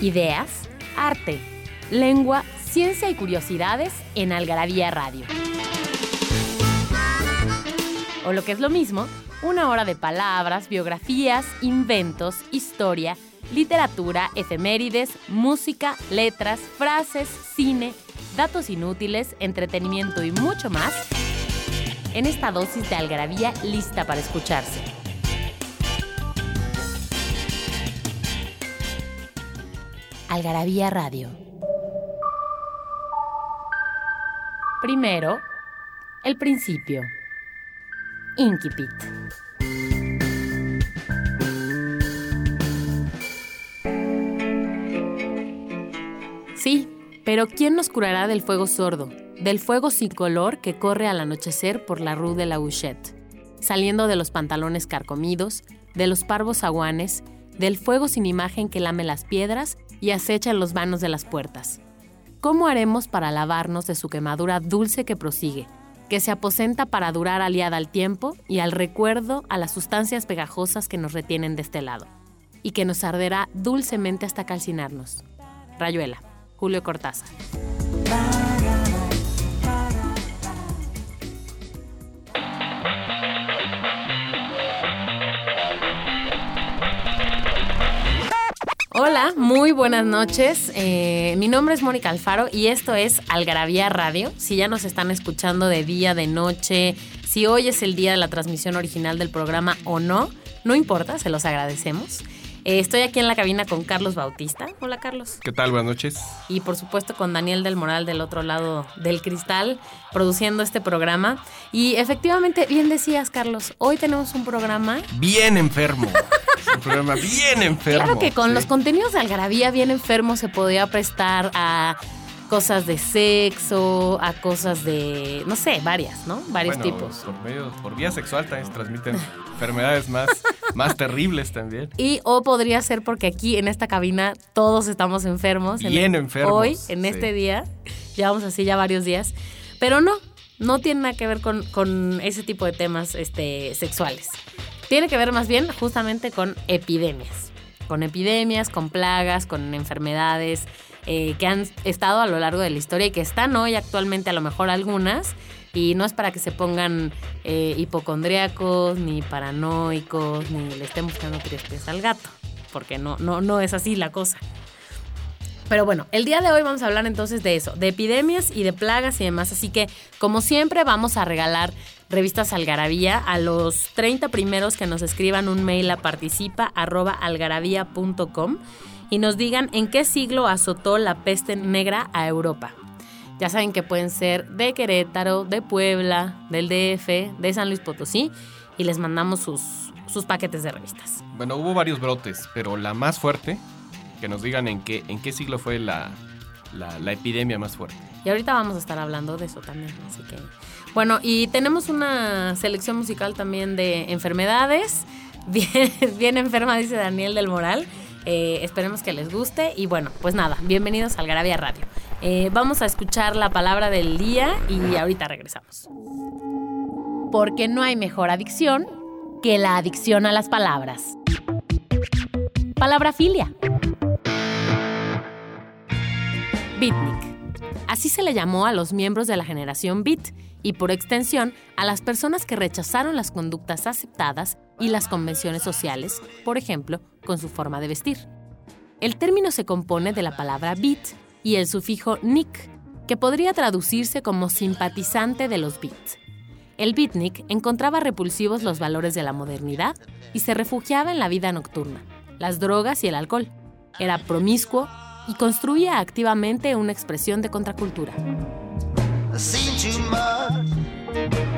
ideas, arte, lengua, ciencia y curiosidades en Algarabía Radio. O lo que es lo mismo, una hora de palabras, biografías, inventos, historia, literatura, efemérides, música, letras, frases, cine, datos inútiles, entretenimiento y mucho más en esta dosis de algarabía lista para escucharse. Algarabía Radio. Primero, el principio. Inquipit. Sí, pero ¿quién nos curará del fuego sordo, del fuego sin color que corre al anochecer por la rue de la Huchette, saliendo de los pantalones carcomidos, de los parvos aguanes, del fuego sin imagen que lame las piedras y acecha en los vanos de las puertas? ¿Cómo haremos para lavarnos de su quemadura dulce que prosigue, que se aposenta para durar aliada al tiempo y al recuerdo a las sustancias pegajosas que nos retienen de este lado, y que nos arderá dulcemente hasta calcinarnos? Rayuela, Julio Cortázar. Hola, muy buenas noches. Eh, mi nombre es Mónica Alfaro y esto es Algarabía Radio. Si ya nos están escuchando de día, de noche, si hoy es el día de la transmisión original del programa o no, no importa, se los agradecemos. Eh, estoy aquí en la cabina con Carlos Bautista. Hola, Carlos. ¿Qué tal? Buenas noches. Y por supuesto con Daniel del Moral del otro lado del cristal, produciendo este programa. Y efectivamente, bien decías, Carlos, hoy tenemos un programa. Bien enfermo. programa bien enfermo. Claro que con los contenidos de Algarabía bien enfermo se podía prestar a cosas de sexo, a cosas de, no sé, varias, ¿no? Varios tipos. Por, medio, por vía sexual también se transmiten enfermedades más, más terribles también. Y o podría ser porque aquí en esta cabina todos estamos enfermos. Bien enfermos. Hoy, en este día, llevamos así ya varios días. Pero no, no tiene nada que ver con, con ese tipo de temas este, sexuales. Tiene que ver más bien justamente con epidemias. Con epidemias, con plagas, con enfermedades eh, que han estado a lo largo de la historia y que están hoy actualmente a lo mejor algunas. Y no es para que se pongan eh, hipocondríacos, ni paranoicos, ni le estén buscando tres pies al gato, porque no, no, no es así la cosa. Pero bueno, el día de hoy vamos a hablar entonces de eso, de epidemias y de plagas y demás. Así que, como siempre, vamos a regalar revistas Algarabía a los 30 primeros que nos escriban un mail a participa.algarabía.com y nos digan en qué siglo azotó la peste negra a Europa. Ya saben que pueden ser de Querétaro, de Puebla, del DF, de San Luis Potosí y les mandamos sus, sus paquetes de revistas. Bueno, hubo varios brotes, pero la más fuerte, que nos digan en qué, en qué siglo fue la, la, epidemia más fuerte. Y ahorita vamos a estar hablando de eso también, así que... Bueno, y tenemos una selección musical también de enfermedades. Bien, bien enferma, dice Daniel del Moral. Eh, esperemos que les guste y bueno, pues nada, bienvenidos al Garabia Radio. Eh, vamos a escuchar la palabra del día y ahorita regresamos. Porque no hay mejor adicción que la adicción a las palabras. Palabra filia. Beatnik. Así se le llamó a los miembros de la generación Beat y por extensión a las personas que rechazaron las conductas aceptadas y las convenciones sociales, por ejemplo, con su forma de vestir. El término se compone de la palabra beat y el sufijo nick, que podría traducirse como simpatizante de los beats. El beatnik encontraba repulsivos los valores de la modernidad y se refugiaba en la vida nocturna, las drogas y el alcohol. Era promiscuo y construía activamente una expresión de contracultura. seen too much.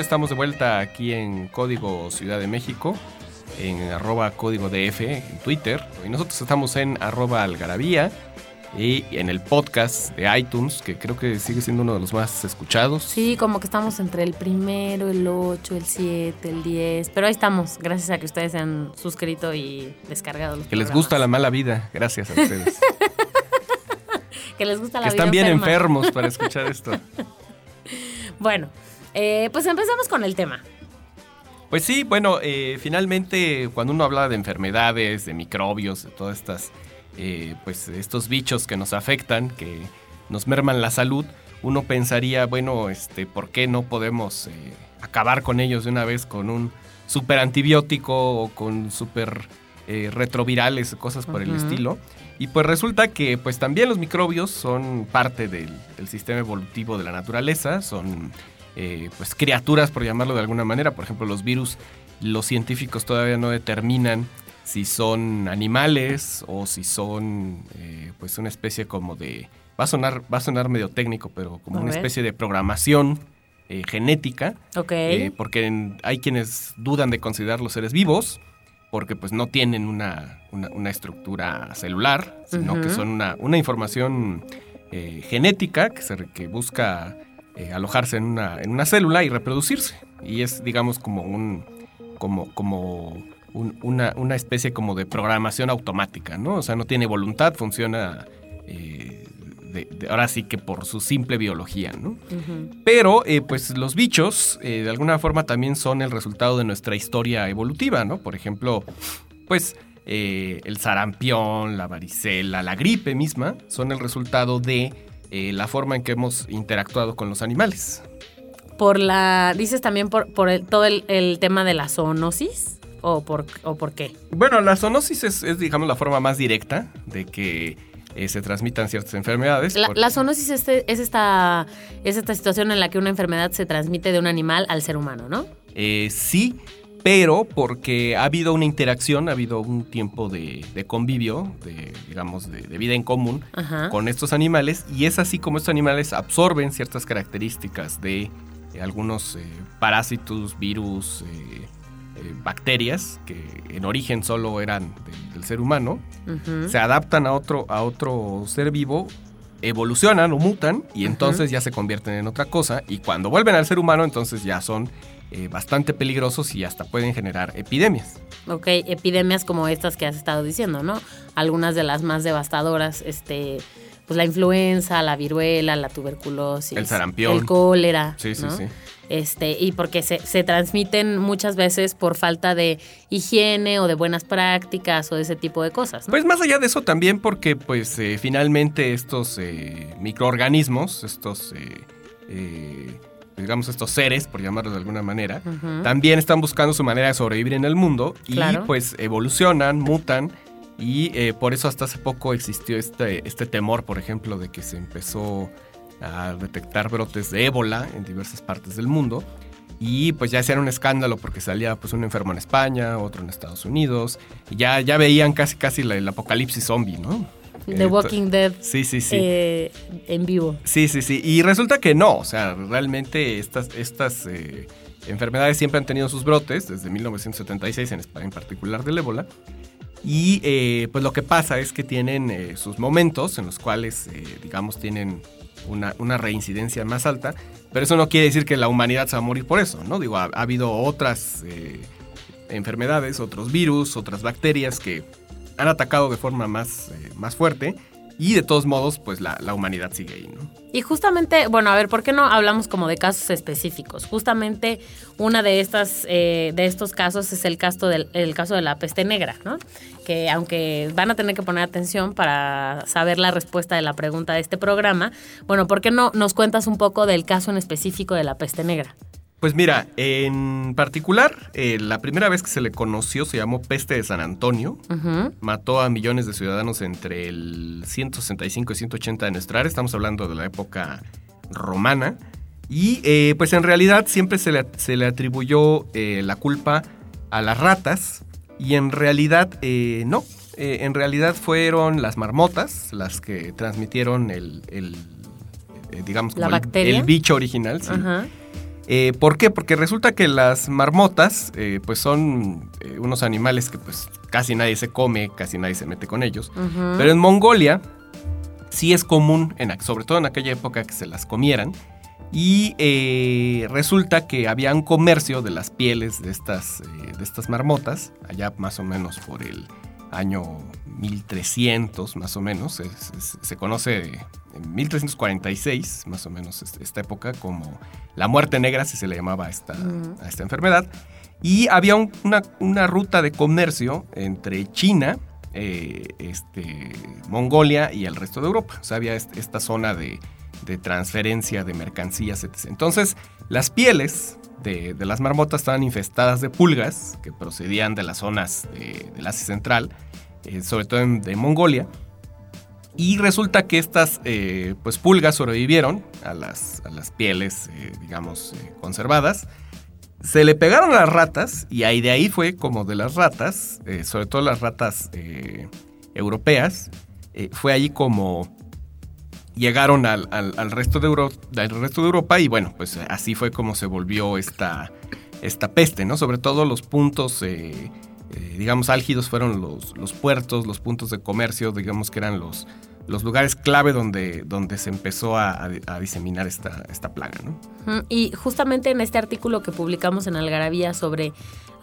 Estamos de vuelta aquí en Código Ciudad de México, en arroba código DF en Twitter. Y nosotros estamos en arroba algarabía y en el podcast de iTunes, que creo que sigue siendo uno de los más escuchados. Sí, como que estamos entre el primero, el 8, el 7, el 10, pero ahí estamos, gracias a que ustedes se han suscrito y descargado los Que les gusta la mala vida, gracias a ustedes. que les gusta la que vida están bien enferma. enfermos para escuchar esto. Bueno, eh, pues empezamos con el tema. Pues sí, bueno, eh, finalmente cuando uno habla de enfermedades, de microbios, de todas estas, eh, pues estos bichos que nos afectan, que nos merman la salud, uno pensaría, bueno, este, ¿por qué no podemos eh, acabar con ellos de una vez con un super antibiótico o con super eh, retrovirales, cosas por el estilo? Y pues resulta que pues también los microbios son parte del, del sistema evolutivo de la naturaleza, son eh, pues criaturas por llamarlo de alguna manera. Por ejemplo, los virus, los científicos todavía no determinan si son animales o si son eh, pues una especie como de va a sonar va a sonar medio técnico, pero como A una ver. especie de programación eh, genética, Ok. eh, porque en- hay quienes dudan de considerar los seres vivos porque pues no tienen una, una- una estructura celular, sino que son una, una información eh, genética que, se, que busca eh, alojarse en una, en una célula y reproducirse. Y es, digamos, como un. como, como un- una, una especie como de programación automática, ¿no? O sea, no tiene voluntad, funciona. eh, de- de- ahora sí que por su simple biología, ¿no? Pero, eh, pues los bichos, eh, de alguna forma, también son el resultado de nuestra historia evolutiva, ¿no? Por ejemplo, pues eh, el sarampión, la varicela, la gripe misma, son el resultado de eh, la forma en que hemos interactuado con los animales. Por la. Dices también por, por el- todo el, el tema de la zoonosis. ¿O por, ¿O por qué? Bueno, la zoonosis es, es, digamos, la forma más directa de que eh, se transmitan ciertas enfermedades. La, zoonosis es, esta, es esta situación en la que una enfermedad se transmite de un animal al ser humano, ¿no? Eh, sí, pero porque ha habido una interacción, ha habido un tiempo de, de convivio, de, digamos, de, de vida en común Ajá. con estos animales y es así como estos animales absorben ciertas características de eh, algunos eh, parásitos, virus, eh, bacterias que en origen solo eran del- del ser humano, se adaptan a otro, a otro ser vivo, evolucionan o mutan y entonces ya se convierten en otra cosa y cuando vuelven al ser humano entonces ya son eh, bastante peligrosos y hasta pueden generar epidemias. Ok, epidemias como estas que has estado diciendo, ¿no? Algunas de las más devastadoras, este, pues la influenza, la viruela, la tuberculosis, El sarampión. el cólera, Sí, sí, ¿no? sí. Este, y porque se, se transmiten muchas veces por falta de higiene o de buenas prácticas o de ese tipo de cosas, ¿no? Pues más allá de eso también porque pues eh, finalmente estos eh, microorganismos, estos eh, eh, digamos estos seres, por llamarlos de alguna manera, también están buscando su manera de sobrevivir en el mundo y pues evolucionan, mutan y eh, por eso hasta hace poco existió este, este temor, por ejemplo, de que se empezó a detectar brotes de ébola en diversas partes del mundo y pues ya hacían un escándalo porque salía pues un enfermo en España, otro en Estados Unidos y ya, ya veían casi casi la- el apocalipsis zombie, ¿no? The Walking Dead Sí, sí, sí. eh, en vivo. Sí, sí, sí. Y resulta que no. O sea, realmente estas, estas eh, enfermedades siempre han tenido sus brotes, desde 1976 en, España, en particular del ébola. Y eh, pues lo que pasa es que tienen sus momentos en los cuales, digamos, tienen una, una reincidencia más alta. Pero eso no quiere decir que la humanidad se va a morir por eso, ¿no? Digo, ha, ha habido otras enfermedades, otros virus, otras bacterias que han atacado de forma más, eh, más fuerte. Y de todos modos, pues la, la humanidad sigue ahí, ¿no? Y justamente, bueno, a ver, ¿por qué no hablamos como de casos específicos? Justamente una de eh, de estos casos es el caso del el caso de la peste negra, ¿no? Que aunque van a tener que poner atención para saber la respuesta de la pregunta de este programa, bueno, ¿por qué no nos cuentas un poco del caso en específico de la peste negra? Pues mira, en particular, eh, la primera vez que se le conoció se llamó peste de San Antonio. Mató a millones de ciudadanos entre el 165 y 180 de nuestra era. Estamos hablando de la época romana. Y eh, pues en realidad siempre se le, se le atribuyó eh, la culpa a las ratas. Y en realidad no. En realidad fueron las marmotas las que transmitieron el, el, digamos, ¿La el- bacteria? el bicho original. sí. Ajá. Eh, ¿Por qué? Porque resulta que las marmotas eh, pues son eh, unos animales que pues casi nadie se come, casi nadie se mete con ellos. Pero en Mongolia sí es común, en, sobre todo en aquella época, que se las comieran. Y resulta que había un comercio de las pieles de estas, de estas marmotas, allá más o menos por el año 1300 más o menos, se conoce en 1346 más o menos esta época como la muerte negra, si se le llamaba a esta, a esta enfermedad. Y había una, ruta de comercio entre China, eh, este, Mongolia y el resto de Europa. O sea, había esta zona de, transferencia de mercancías, etc. Entonces, las pieles de, las marmotas estaban infestadas de pulgas que procedían de las zonas del Asia Central eh, sobre todo de Mongolia. Y resulta que estas eh, pues pulgas sobrevivieron a las, las pieles, eh, digamos, conservadas. Se le pegaron a las ratas y ahí de ahí fue como de las ratas, sobre todo las ratas europeas, fue ahí como llegaron al, resto de resto de Europa y bueno, pues así fue como se volvió esta, esta peste, ¿no? Sobre todo los puntos eh, digamos, álgidos fueron los, los, puertos, los puntos de comercio, digamos que eran los, los lugares clave donde, donde se empezó a, diseminar esta, esta plaga. ¿no? Y justamente en este artículo que publicamos en Algarabía sobre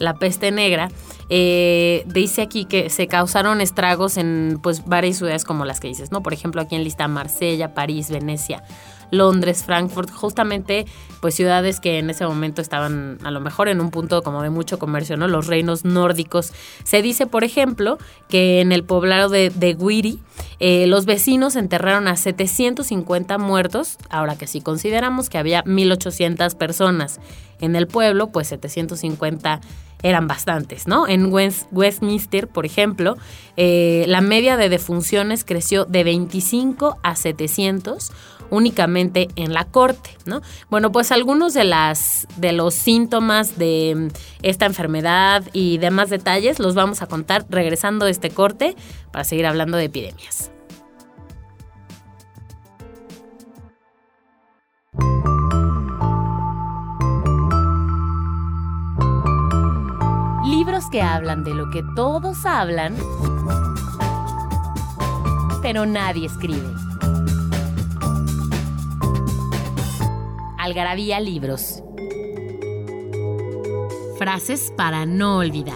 la peste negra, eh, dice aquí que se causaron estragos en pues, varias ciudades como las que dices, ¿no? Por ejemplo, aquí en lista Marsella, París, Venecia, Londres, Frankfurt, justamente pues ciudades que en ese momento estaban a lo mejor en un punto como de mucho comercio, ¿no? Los reinos nórdicos. Se dice, por ejemplo, que en el poblado de, de Guiri, eh, los vecinos enterraron a 750 muertos, ahora que si consideramos que había 1800 personas en el pueblo, pues 750 eran bastantes, ¿no? En Westminster, por ejemplo, eh, la media de defunciones creció de 25 a 700 únicamente en la corte, ¿no? Bueno, pues algunos de, las, de los síntomas de esta enfermedad y demás detalles los vamos a contar regresando a este corte para seguir hablando de epidemias. Libros que hablan de lo que todos hablan, pero nadie escribe. Algarabía Libros. Frases para no olvidar.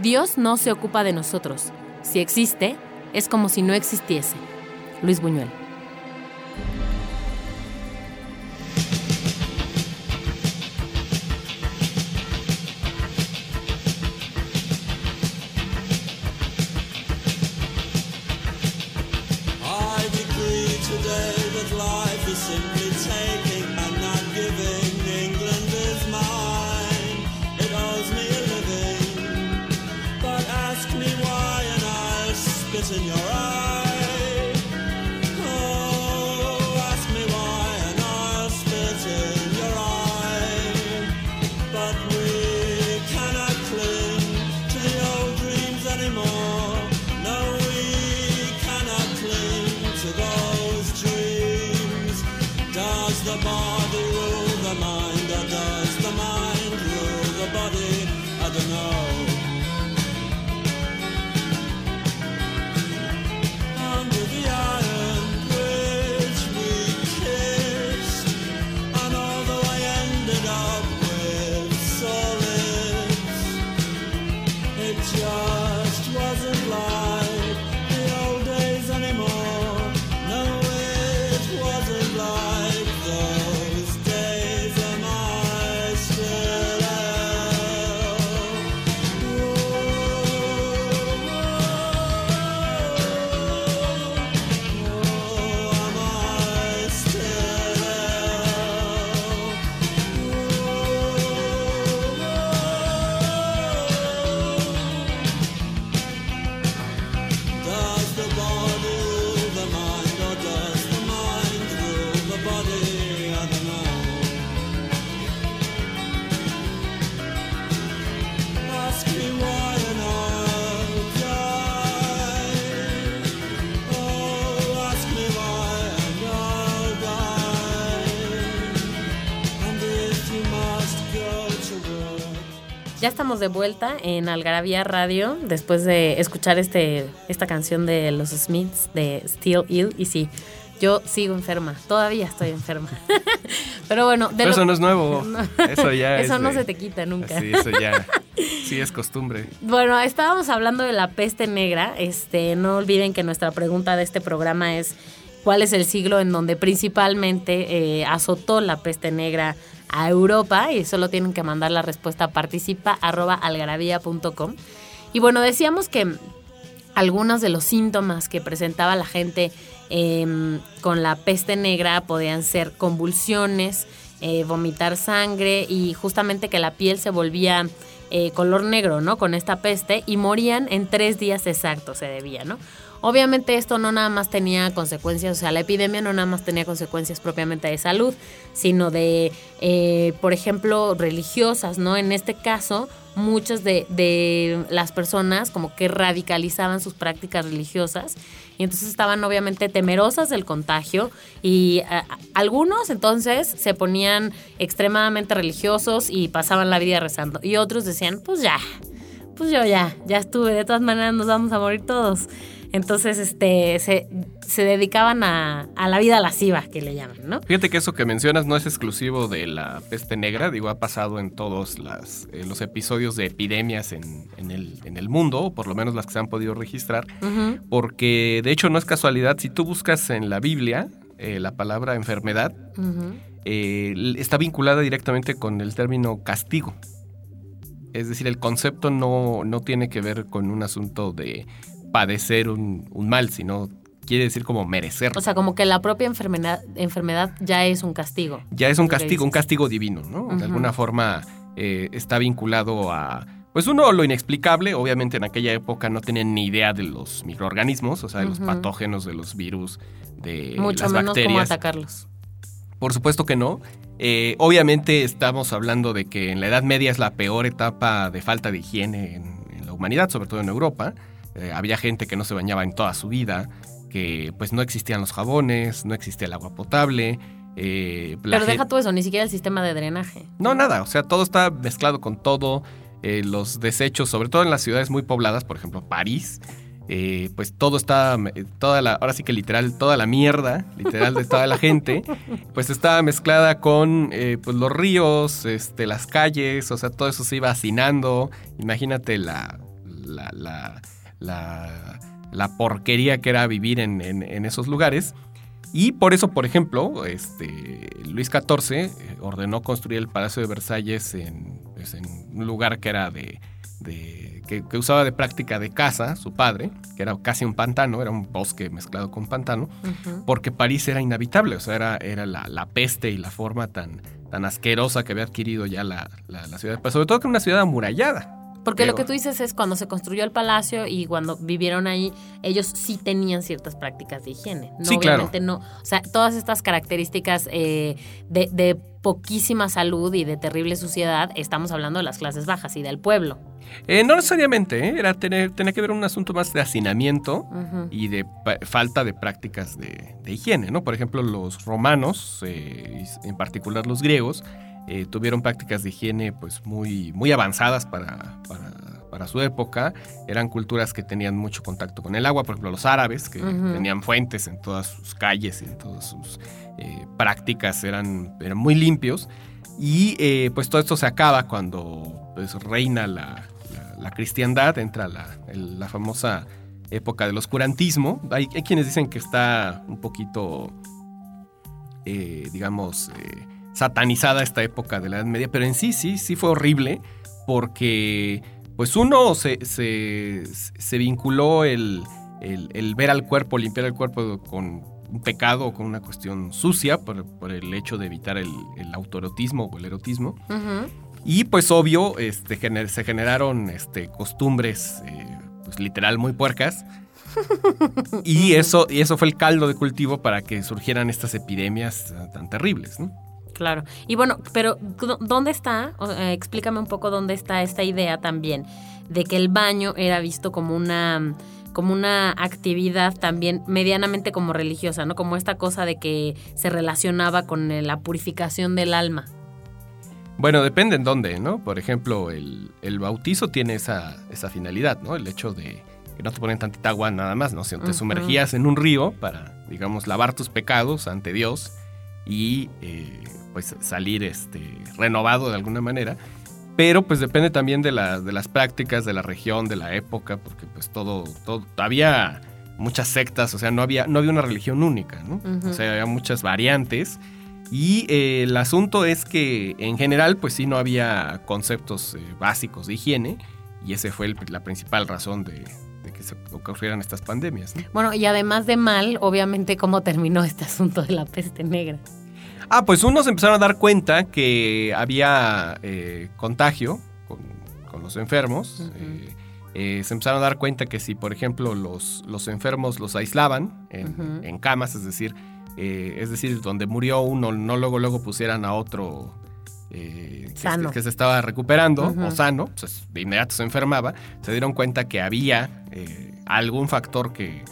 Dios no se ocupa de nosotros. Si existe, es como si no existiese. Luis Buñuel. Estamos de vuelta en Algarabía Radio después de escuchar este, esta canción de los Smiths de Still Ill. Y sí, yo sigo enferma, todavía estoy enferma. Pero bueno, de eso no es nuevo. Eso ya Eso no se te quita nunca. Sí, eso ya. Sí, es costumbre. Bueno, estábamos hablando de la peste negra. Este, no olviden que nuestra pregunta de este programa es cuál es el siglo en donde principalmente eh, azotó la peste negra a Europa y solo tienen que mandar la respuesta a participa.algarabía.com. Y bueno, decíamos que algunos de los síntomas que presentaba la gente em, con la peste negra podían ser convulsiones, eh, vomitar sangre y justamente que la piel se volvía eh, color negro, ¿no? Con esta peste y morían en tres días exactos, se debía, ¿no? Obviamente esto no nada más tenía consecuencias, o sea, la epidemia no nada más tenía consecuencias propiamente de salud, sino de, eh, por ejemplo, religiosas, ¿no? En este caso, muchas de, de, las personas como que radicalizaban sus prácticas religiosas y entonces estaban obviamente temerosas del contagio y algunos entonces se ponían extremadamente religiosos y pasaban la vida rezando y otros decían, pues ya, pues yo ya, ya estuve, de todas maneras nos vamos a morir todos. Entonces, este, se, dedicaban a, la vida lasciva, que le llaman, ¿no? Fíjate que eso que mencionas no es exclusivo de la peste negra, digo, ha pasado en todos las, eh, los episodios de epidemias en, el, en, el, mundo, o por lo menos las que se han podido registrar, porque de hecho no es casualidad, si tú buscas en la Biblia eh, la palabra enfermedad, eh, está vinculada directamente con el término castigo. Es decir, el concepto no, no tiene que ver con un asunto de padecer un, mal, sino quiere decir como merecer. O sea, como que la propia enfermedad, enfermedad ya es un castigo. Ya es un castigo, un castigo divino, ¿no? De alguna forma eh, está vinculado a, pues uno, lo inexplicable, obviamente en aquella época no tenían ni idea de los microorganismos, o sea, de los patógenos, de los virus, de Mucho las menos bacterias. cómo atacarlos. Por supuesto que no. Eh, obviamente estamos hablando de que en la Edad Media es la peor etapa de falta de higiene en la humanidad, sobre todo en Europa. Eh, había gente que no se bañaba en toda su vida, que pues no existían los jabones, no existía el agua potable. Eh, Pero deja todo eso, ni siquiera el sistema de drenaje. No, nada, o sea, todo está mezclado con todo. Eh, los desechos, sobre todo en las ciudades muy pobladas, por ejemplo, París, pues todo está, toda la, ahora sí que literal, toda la mierda, literal de toda la gente, pues está mezclada con pues los ríos, este, las calles, o sea, todo eso se iba hacinando. Imagínate la, la la, porquería que era vivir en, esos lugares. Y por eso, por ejemplo, este, Luis XIV eh, ordenó construir el Palacio de Versalles en, pues, un lugar que era de, que, usaba de práctica de caza, su padre, que era casi un pantano, era un bosque mezclado con pantano, porque París era inhabitable, o sea, era, era la, peste y la forma tan, tan asquerosa que había adquirido ya la, la ciudad, pero sobre todo que era una ciudad amurallada. Porque lo que tú dices es cuando se construyó el palacio y cuando vivieron ahí, ellos sí tenían ciertas prácticas de higiene. No, sí, obviamente no. O sea, todas estas características eh, de, poquísima salud y de terrible suciedad, estamos hablando de las clases bajas y del pueblo. Eh, no necesariamente, ¿eh? era tener, tenía que ver un asunto más de hacinamiento y de falta de prácticas de, higiene, ¿no? Por ejemplo, los romanos, en particular los griegos, eh, tuvieron prácticas de higiene pues muy, muy avanzadas para, para, su época. Eran culturas que tenían mucho contacto con el agua, por ejemplo los árabes, que tenían fuentes en todas sus calles y en todas sus eh, prácticas, eran, eran muy limpios. Y eh, pues todo esto se acaba cuando pues, reina la, la, cristiandad, entra la, la, famosa época del oscurantismo. Hay, hay, quienes dicen que está un poquito, digamos, satanizada esta época de la Edad Media, pero en sí, sí, sí fue horrible porque, pues uno se, se, vinculó el, el, ver al cuerpo, limpiar el cuerpo con un pecado o con una cuestión sucia por, el hecho de evitar el, el autoerotismo o el erotismo. Y pues obvio, este, se generaron este, costumbres, eh, pues literal muy puercas. y, eso, y eso fue el caldo de cultivo para que surgieran estas epidemias tan terribles, ¿no? Claro. Y bueno, pero ¿dónde está? Eh, explícame un poco dónde está esta idea también de que el baño era visto como una como una actividad también medianamente como religiosa, ¿no? Como esta cosa de que se relacionaba con la purificación del alma. Bueno, depende en dónde, ¿no? Por ejemplo, el, el bautizo tiene esa, esa finalidad, ¿no? El hecho de que no te ponen tantita agua nada más, ¿no? Sino te sumergías en un río para, digamos, lavar tus pecados ante Dios y eh, pues salir este, renovado de alguna manera. Pero pues depende también de, la- de las prácticas, de la región, de la época, porque pues todo, todo, había muchas sectas, o sea, no había, no había una religión única, ¿no? O sea, había muchas variantes. Y eh, el asunto es que en general, pues sí, no había conceptos eh, básicos de higiene. Y esa fue el- la principal razón de, de que se ocurrieran estas pandemias. ¿no? Bueno, y además de mal, obviamente, cómo terminó este asunto de la peste negra. Ah, pues unos empezaron a dar cuenta que había eh, contagio con, con los enfermos. Eh, eh, se empezaron a dar cuenta que si, por ejemplo, los, los enfermos los aislaban en, camas, es decir, eh, es decir, donde murió uno, no luego luego pusieran a otro eh, que, Sano. que se estaba recuperando o sano, pues de inmediato se enfermaba, se dieron cuenta que había eh, algún factor que,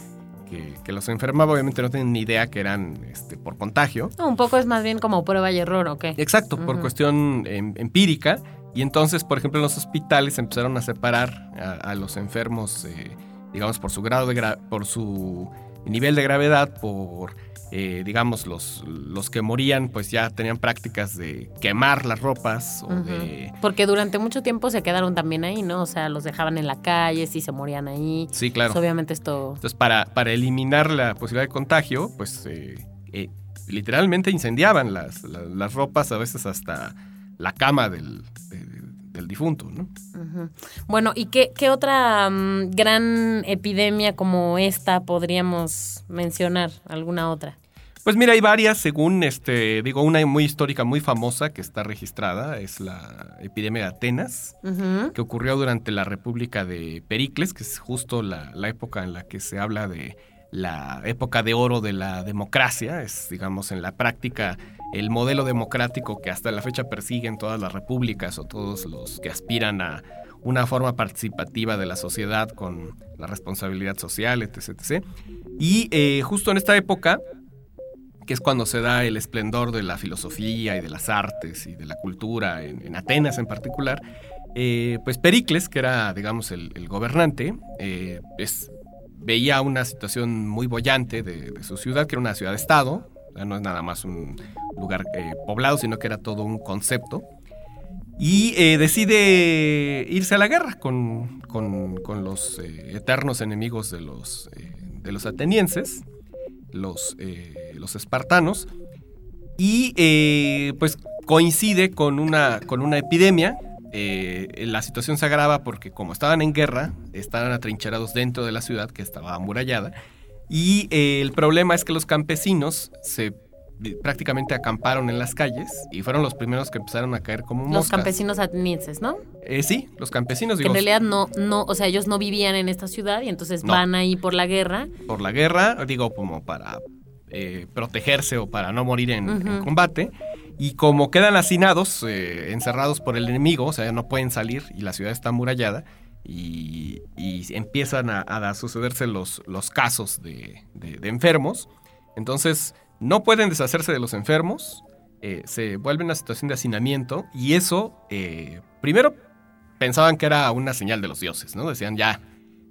que- que los enfermaba, obviamente no tenían ni idea que eran este, por contagio. No, un poco es más bien como prueba y error, ¿o qué? Exacto, por cuestión em, empírica. Y entonces, por ejemplo, en los hospitales empezaron a separar a, a los enfermos, eh, digamos, por su grado de gra- por su nivel de gravedad, por eh, digamos, los, los que morían, pues ya tenían prácticas de quemar las ropas o de. Porque durante mucho tiempo se quedaron también ahí, ¿no? O sea, los dejaban en la calle, si se morían ahí. Sí, claro. Pues, obviamente esto... Entonces, para, para eliminar la posibilidad de contagio, pues eh, eh, literalmente incendiaban las, la- las ropas, a veces hasta la cama del, de- del difunto, ¿no? Bueno, ¿y qué, qué otra mm, gran epidemia como esta podríamos mencionar? ¿Alguna otra? Pues mira, hay varias, según este, digo, una muy histórica, muy famosa que está registrada, es la epidemia de Atenas, que ocurrió durante la República de Pericles, que es justo la, la época en la que se habla de la época de oro de la democracia, es, digamos, en la práctica el modelo democrático que hasta la fecha persiguen todas las repúblicas o todos los que aspiran a una forma participativa de la sociedad con la responsabilidad social, etc. Y eh, justo en esta época, que es cuando se da el esplendor de la filosofía y de las artes y de la cultura, en, en Atenas en particular, eh, pues Pericles, que era, digamos, el, gobernante, eh, veía una situación muy bollante de, de su ciudad, que era una ciudad-estado, no es nada más un lugar eh, poblado, sino que era todo un concepto. Y eh, decide irse a la guerra con, con- los eh, eternos enemigos de los, de los atenienses, los, los espartanos. Y pues coincide con una, con una epidemia. La situación se agrava porque como estaban en guerra, estaban atrincherados dentro de la ciudad que estaba amurallada. Y eh, el problema es que los campesinos se prácticamente acamparon en las calles y fueron los primeros que empezaron a caer como Los moscas. campesinos atenienses, ¿no? Eh, sí, los campesinos, Que digo, en realidad no, no, o sea, ellos no vivían en esta ciudad y entonces No. van ahí por la guerra. por la guerra, digo, como para eh, protegerse o para no morir en, en Ujú. combate. Y como quedan hacinados, eh, encerrados por el enemigo, o sea, no pueden salir y la ciudad está amurallada, y, y empiezan a, a sucederse los, los casos de, de- de enfermos. Entonces, no pueden deshacerse de los enfermos, eh, se vuelve una situación de hacinamiento, y eso, eh, primero, pensaban que era una señal de los dioses, ¿no? Decían, ya,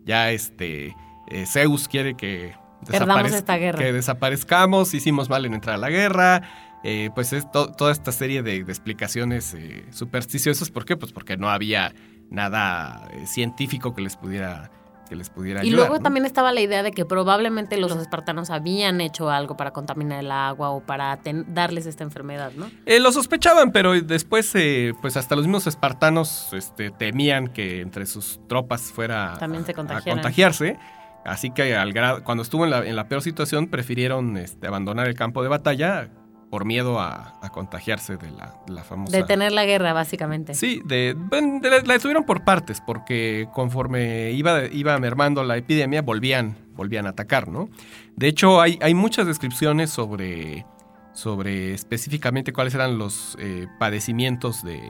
ya este, eh, Zeus quiere que, desaparez- esta guerra. que desaparezcamos, hicimos mal en entrar a la guerra, eh, pues es to- toda esta serie de, de explicaciones eh, supersticiosas. ¿Por qué? Pues porque no había nada eh, científico que les pudiera, que les pudiera Y ayudar. luego ¿no? también estaba la idea de que probablemente los espartanos habían hecho algo para contaminar el agua o para darles esta enfermedad, ¿no? Eh, lo sospechaban, pero después, eh, pues hasta los mismos espartanos este, temían que entre sus tropas fuera También se a contagiarse. Así que al gra- cuando estuvo en la, en la peor situación, prefirieron este, abandonar el campo de batalla por miedo a, a contagiarse de la, de la famosa... Detener la guerra, básicamente. Sí, de, bueno, de la, la detuvieron por partes, porque conforme iba, iba mermando la epidemia, volvían, volvían a atacar, ¿no? De hecho, hay, hay muchas descripciones sobre, sobre específicamente cuáles eran los eh, padecimientos de,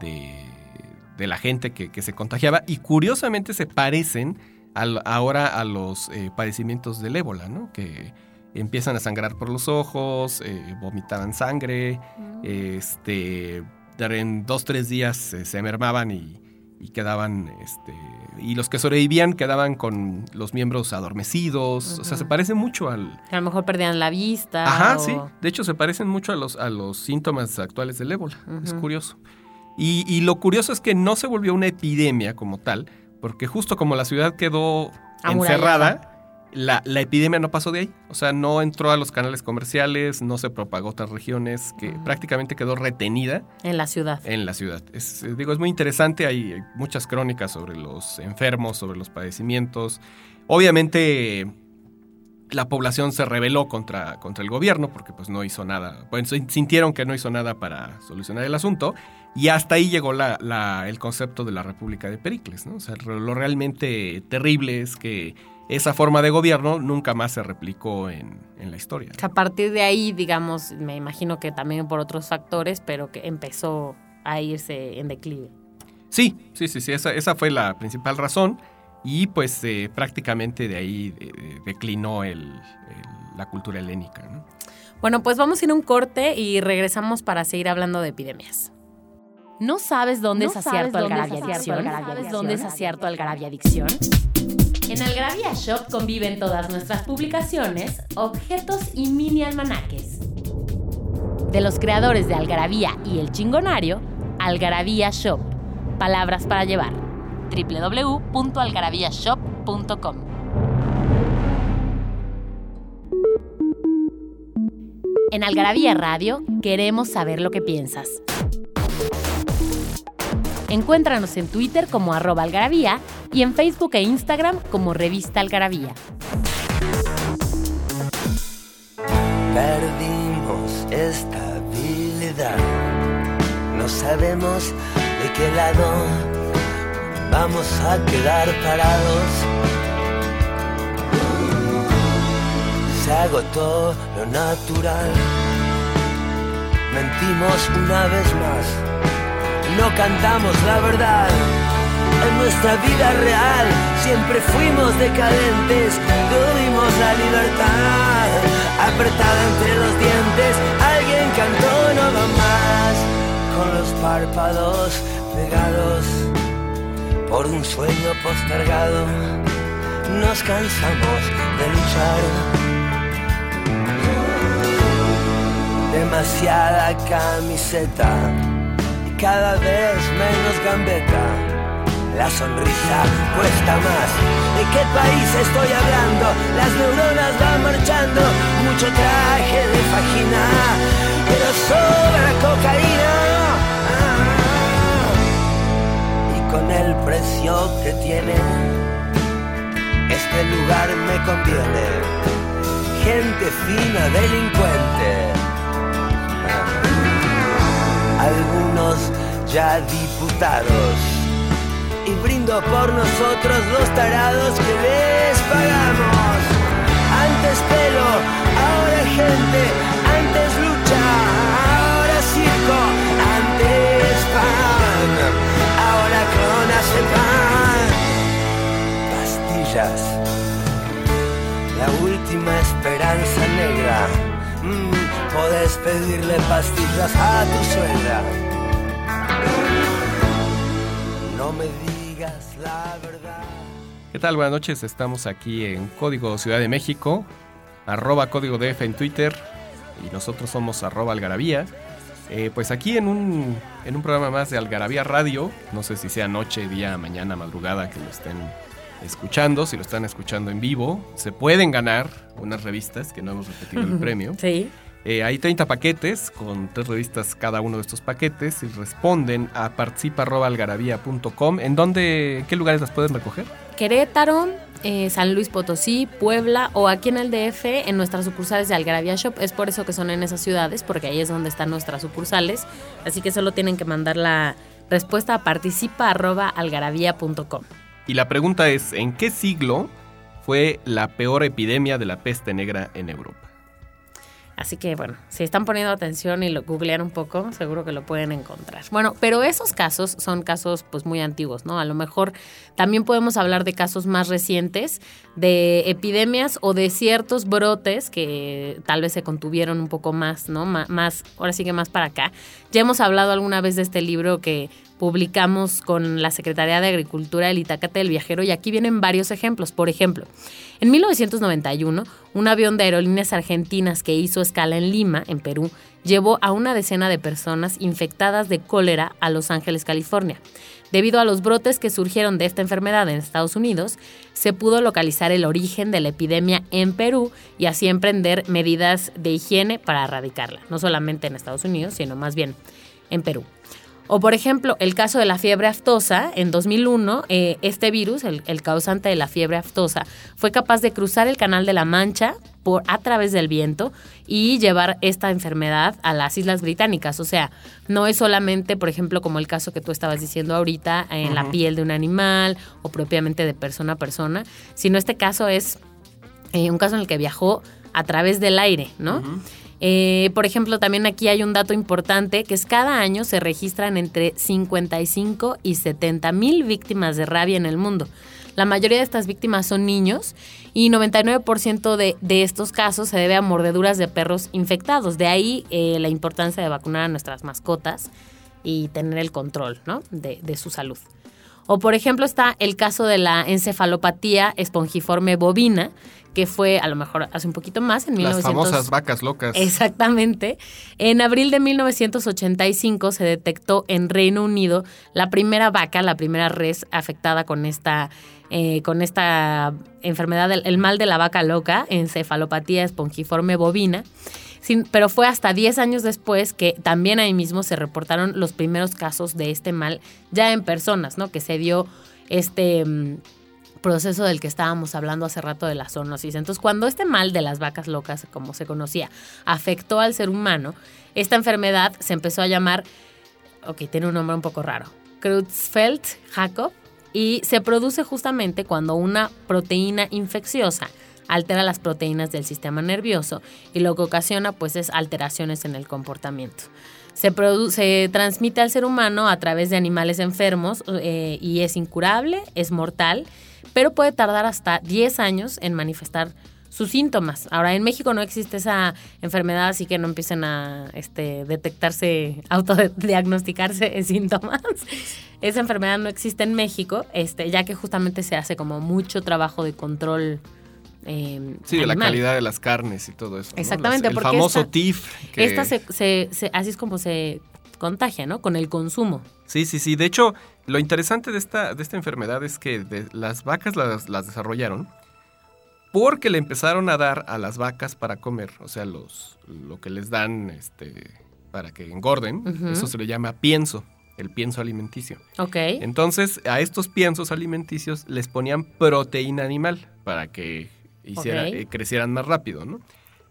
de, de la gente que, que se contagiaba, y curiosamente se parecen al- ahora a los eh, padecimientos del ébola, ¿no? Que empiezan a sangrar por los ojos, eh, vomitaban sangre, Mm. este en dos, tres días eh, se mermaban y, y quedaban, este, y los que sobrevivían quedaban con los miembros adormecidos, o sea, se parece mucho al... A lo mejor perdían la vista. Ajá, o- sí, de hecho se parecen mucho a los, a los síntomas actuales del ébola, es curioso. Y, y lo curioso es que no se volvió una epidemia como tal, porque justo como la ciudad quedó encerrada, la, la epidemia no pasó de ahí. O sea, no entró a los canales comerciales, no se propagó a otras regiones, que prácticamente quedó retenida En la ciudad. en la ciudad. Es, eh, digo, es muy interesante, hay hay muchas crónicas sobre los enfermos, sobre los padecimientos. Obviamente la población se rebeló contra, contra el gobierno porque pues no hizo nada, bueno, sin- sintieron que no hizo nada para solucionar el asunto y hasta ahí llegó la- la- el concepto de la República de Pericles. ¿no? O sea, lo realmente terrible es que esa forma de gobierno nunca más se replicó en, en la historia. A partir de ahí, digamos, me imagino que también por otros factores, pero que empezó a irse en declive. Sí, sí, sí, sí, esa, esa fue la principal razón y pues eh, prácticamente de ahí eh, declinó el- el- la cultura helénica. ¿no? Bueno, pues vamos a ir a un corte y regresamos para seguir hablando de epidemias. ¿No sabes dónde ¿No es acierto Algarabia Adicción? ¿Sabes dónde es acierto Algarabia Adicción? En Algarabia Shop conviven todas nuestras publicaciones, objetos y mini almanaques. De los creadores de Algarabía y El Chingonario, Algarabía Shop. Palabras para llevar. www.algarabíashop.com En Algarabía Radio queremos saber lo que piensas. Encuéntranos en Twitter como arroba algarabía y en Facebook e Instagram como revista algarabía. Perdimos estabilidad. No sabemos de qué lado vamos a quedar parados. Se agotó lo natural. Mentimos una vez más. No cantamos la verdad. En nuestra vida real siempre fuimos decadentes, tuvimos la libertad apretada entre los dientes. Alguien cantó no va más con los párpados pegados por un sueño postergado. Nos cansamos de luchar. Demasiada camiseta cada vez menos gambeta. La sonrisa cuesta más. ¿De qué país estoy hablando? Las neuronas van marchando. Mucho traje de fajina, pero sobra cocaína. Y con el precio que tiene, este lugar me conviene. Gente fina, delincuente. Algunos ya diputados y brindo por nosotros los tarados que les pagamos. Antes pelo, ahora gente, antes lucha, ahora circo, antes pan, ahora clonazepam. Pastillas, la última esperanza negra. Mm, podés pedirle pastillas a tu suegra. No me digas la verdad. ¿Qué tal? Buenas noches, estamos aquí en Código Ciudad de México, arroba Código DF en Twitter y nosotros somos arroba Algarabía. Eh, pues aquí en un, en un programa más de Algarabía Radio, no sé si sea noche, día, mañana, madrugada que lo estén escuchando, si lo están escuchando en vivo, se pueden ganar unas revistas que no hemos repetido el premio. Sí. Eh, hay 30 paquetes con tres revistas cada uno de estos paquetes y responden a participa.algarabía.com. ¿En dónde, en qué lugares las pueden recoger? Querétaro, eh, San Luis Potosí, Puebla o aquí en el DF en nuestras sucursales de Algarabía Shop. Es por eso que son en esas ciudades, porque ahí es donde están nuestras sucursales. Así que solo tienen que mandar la respuesta a participa.algarabía.com. Y la pregunta es, ¿en qué siglo fue la peor epidemia de la peste negra en Europa? Así que bueno, si están poniendo atención y lo googlean un poco, seguro que lo pueden encontrar. Bueno, pero esos casos son casos pues muy antiguos, ¿no? A lo mejor también podemos hablar de casos más recientes, de epidemias o de ciertos brotes que tal vez se contuvieron un poco más, ¿no? más ahora sí que más para acá. Ya hemos hablado alguna vez de este libro que publicamos con la Secretaría de Agricultura del Itacate del Viajero y aquí vienen varios ejemplos. Por ejemplo, en 1991, un avión de aerolíneas argentinas que hizo escala en Lima, en Perú, llevó a una decena de personas infectadas de cólera a Los Ángeles, California. Debido a los brotes que surgieron de esta enfermedad en Estados Unidos, se pudo localizar el origen de la epidemia en Perú y así emprender medidas de higiene para erradicarla, no solamente en Estados Unidos, sino más bien en Perú. O por ejemplo, el caso de la fiebre aftosa, en 2001, eh, este virus, el, causante de la fiebre aftosa, fue capaz de cruzar el Canal de la Mancha por, a través del viento y llevar esta enfermedad a las Islas Británicas. O sea, no es solamente, por ejemplo, como el caso que tú estabas diciendo ahorita, en la piel de un animal o propiamente de persona a persona, sino este caso es eh, un caso en el que viajó a través del aire, ¿no? Eh, por ejemplo, también aquí hay un dato importante, que es cada año se registran entre 55 y 70 mil víctimas de rabia en el mundo. La mayoría de estas víctimas son niños y 99% de, de, estos casos se debe a mordeduras de perros infectados. De ahí eh, la importancia de vacunar a nuestras mascotas y tener el control ¿no? de, de su salud. O por ejemplo está el caso de la encefalopatía espongiforme bovina, que fue a lo mejor hace un poquito más, en Las famosas vacas locas. Exactamente. En abril de 1985 se detectó en Reino Unido la primera vaca, la primera res afectada con esta, eh, con esta enfermedad, el, mal de la vaca loca, encefalopatía espongiforme bovina. pero fue hasta 10 años después que también ahí mismo se reportaron los primeros casos de este mal ya en personas, ¿no? Que se dio este mm, proceso del que estábamos hablando hace rato de la zoonosis. Entonces, cuando este mal de las vacas locas, como se conocía, afectó al ser humano, esta enfermedad se empezó a llamar, ok, tiene un nombre un poco raro, Creutzfeldt-Jakob, y se produce justamente cuando una proteína infecciosa altera las proteínas del sistema nervioso y lo que ocasiona pues es alteraciones en el comportamiento. Se, se transmite al ser humano a través de animales enfermos eh, y es incurable, es mortal pero puede tardar hasta 10 años en manifestar sus síntomas. Ahora, en México no existe esa enfermedad, así que no empiecen a este, detectarse, autodiagnosticarse síntomas. Esa enfermedad no existe en México, este, ya que justamente se hace como mucho trabajo de control. Eh, sí, de la calidad de las carnes y todo eso. Exactamente, el famoso TIF. Esta así es como se contagia, ¿no? Con el consumo. Sí, sí, sí. De hecho, lo interesante de esta, de esta enfermedad es que las vacas las, desarrollaron porque le empezaron a dar a las vacas para comer, o sea, los, lo que les dan este, para que engorden, eso se le llama pienso, el pienso alimenticio. Ok. Entonces, a estos piensos alimenticios les ponían proteína animal para que hiciera, eh, crecieran más rápido, ¿no?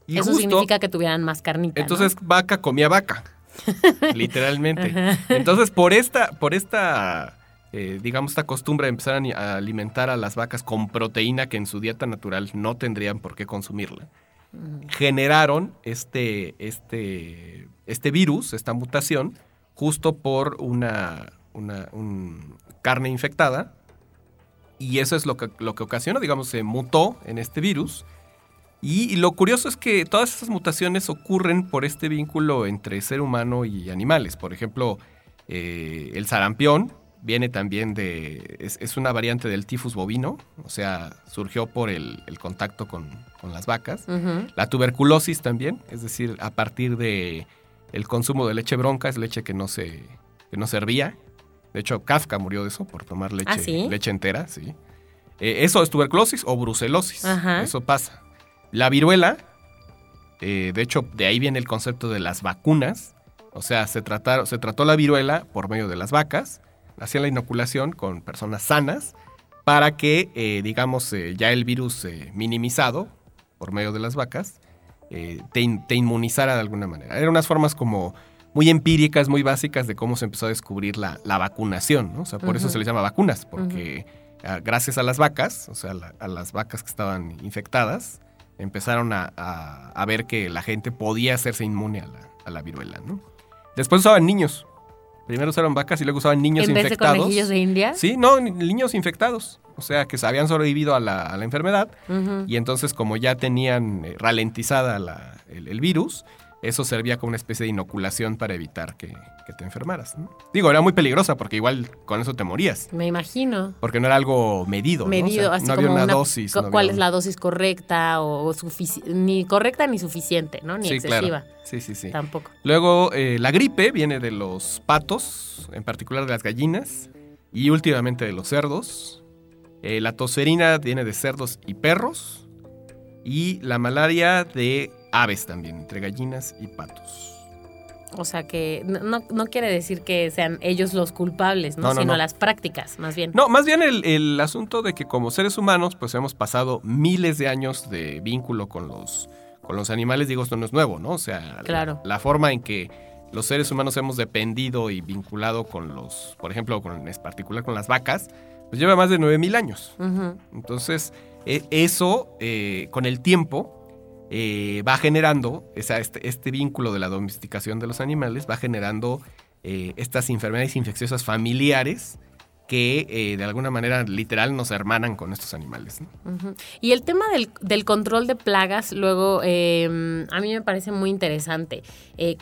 Y eso significa que tuvieran más carnita. Entonces, vaca comía vaca. literalmente. Entonces, por esta, por esta eh, digamos, esta costumbre de empezar a alimentar a las vacas con proteína que en su dieta natural no tendrían por qué consumirla, mm. generaron este, este, este virus, esta mutación, justo por una, una carne infectada. Y eso es lo que, lo que ocasiona, digamos, se mutó en este virus y, lo curioso es que todas estas mutaciones ocurren por este vínculo entre ser humano y animales. Por ejemplo, eh, el sarampión viene también de. Es, una variante del tifus bovino, o sea, surgió por el, contacto con, las vacas. La tuberculosis también, es decir, a partir de el consumo de leche bronca, es leche que no se, que no servía. De hecho, Kafka murió de eso, por tomar leche, ¿Ah, leche entera, sí. Eh, eso es tuberculosis o brucelosis. Eso pasa. La viruela, eh, de hecho, de ahí viene el concepto de las vacunas. O sea, se, trataron, se trató la viruela por medio de las vacas, hacían la inoculación con personas sanas para que, eh, digamos, eh, ya el virus minimizado por medio de las vacas te, inmunizara de alguna manera. Eran unas formas como muy empíricas, muy básicas de cómo se empezó a descubrir la, vacunación, ¿no? O sea, por eso se les llama vacunas, porque gracias a las vacas, o sea, a las vacas que estaban infectadas, empezaron a, a- a ver que la gente podía hacerse inmune a la, a la viruela, ¿no? Después usaban niños. Primero usaron vacas y luego usaban niños en vez de infectados. conejillos de India. Sí, no, ni- niños infectados. O sea, que se habían sobrevivido a la, a la enfermedad y entonces como ya tenían eh, ralentizada la- el, el virus, eso servía como una especie de inoculación para evitar que, que te enfermaras. ¿no? Digo, era muy peligrosa porque igual con eso te morías. Me imagino. Porque no era algo medido. ¿no? O sea, Medido, así no había como una, una- dosis. co- no ¿Cuál había es la dosis correcta o ni correcta ni suficiente, ¿no? Ni Sí, excesiva. claro. Sí, sí, sí. Tampoco. Luego, eh, la gripe viene de los patos, en particular de las gallinas, y últimamente de los cerdos. Eh, la tosferina viene de cerdos y perros. Y la malaria de aves también, entre gallinas y patos. O sea que no, no- quiere decir que sean ellos los culpables, ¿no? No, no, Sino no. las prácticas, más bien. No, más bien el, el asunto de que como seres humanos, pues hemos pasado miles de años de vínculo con los, con los animales, digo, esto no es nuevo, ¿no? O sea, la- Claro. la, forma en que los seres humanos hemos dependido y vinculado con los, por ejemplo, con, en particular con las vacas, pues lleva más de 9000 años. Entonces, e- eso eh, con el tiempo eh, va generando, este, este vínculo de la domesticación de los animales, va generando eh, estas enfermedades infecciosas familiares que eh, de alguna manera literal nos hermanan con estos animales. Y el tema del, control de plagas, luego, eh, a mí me parece muy interesante.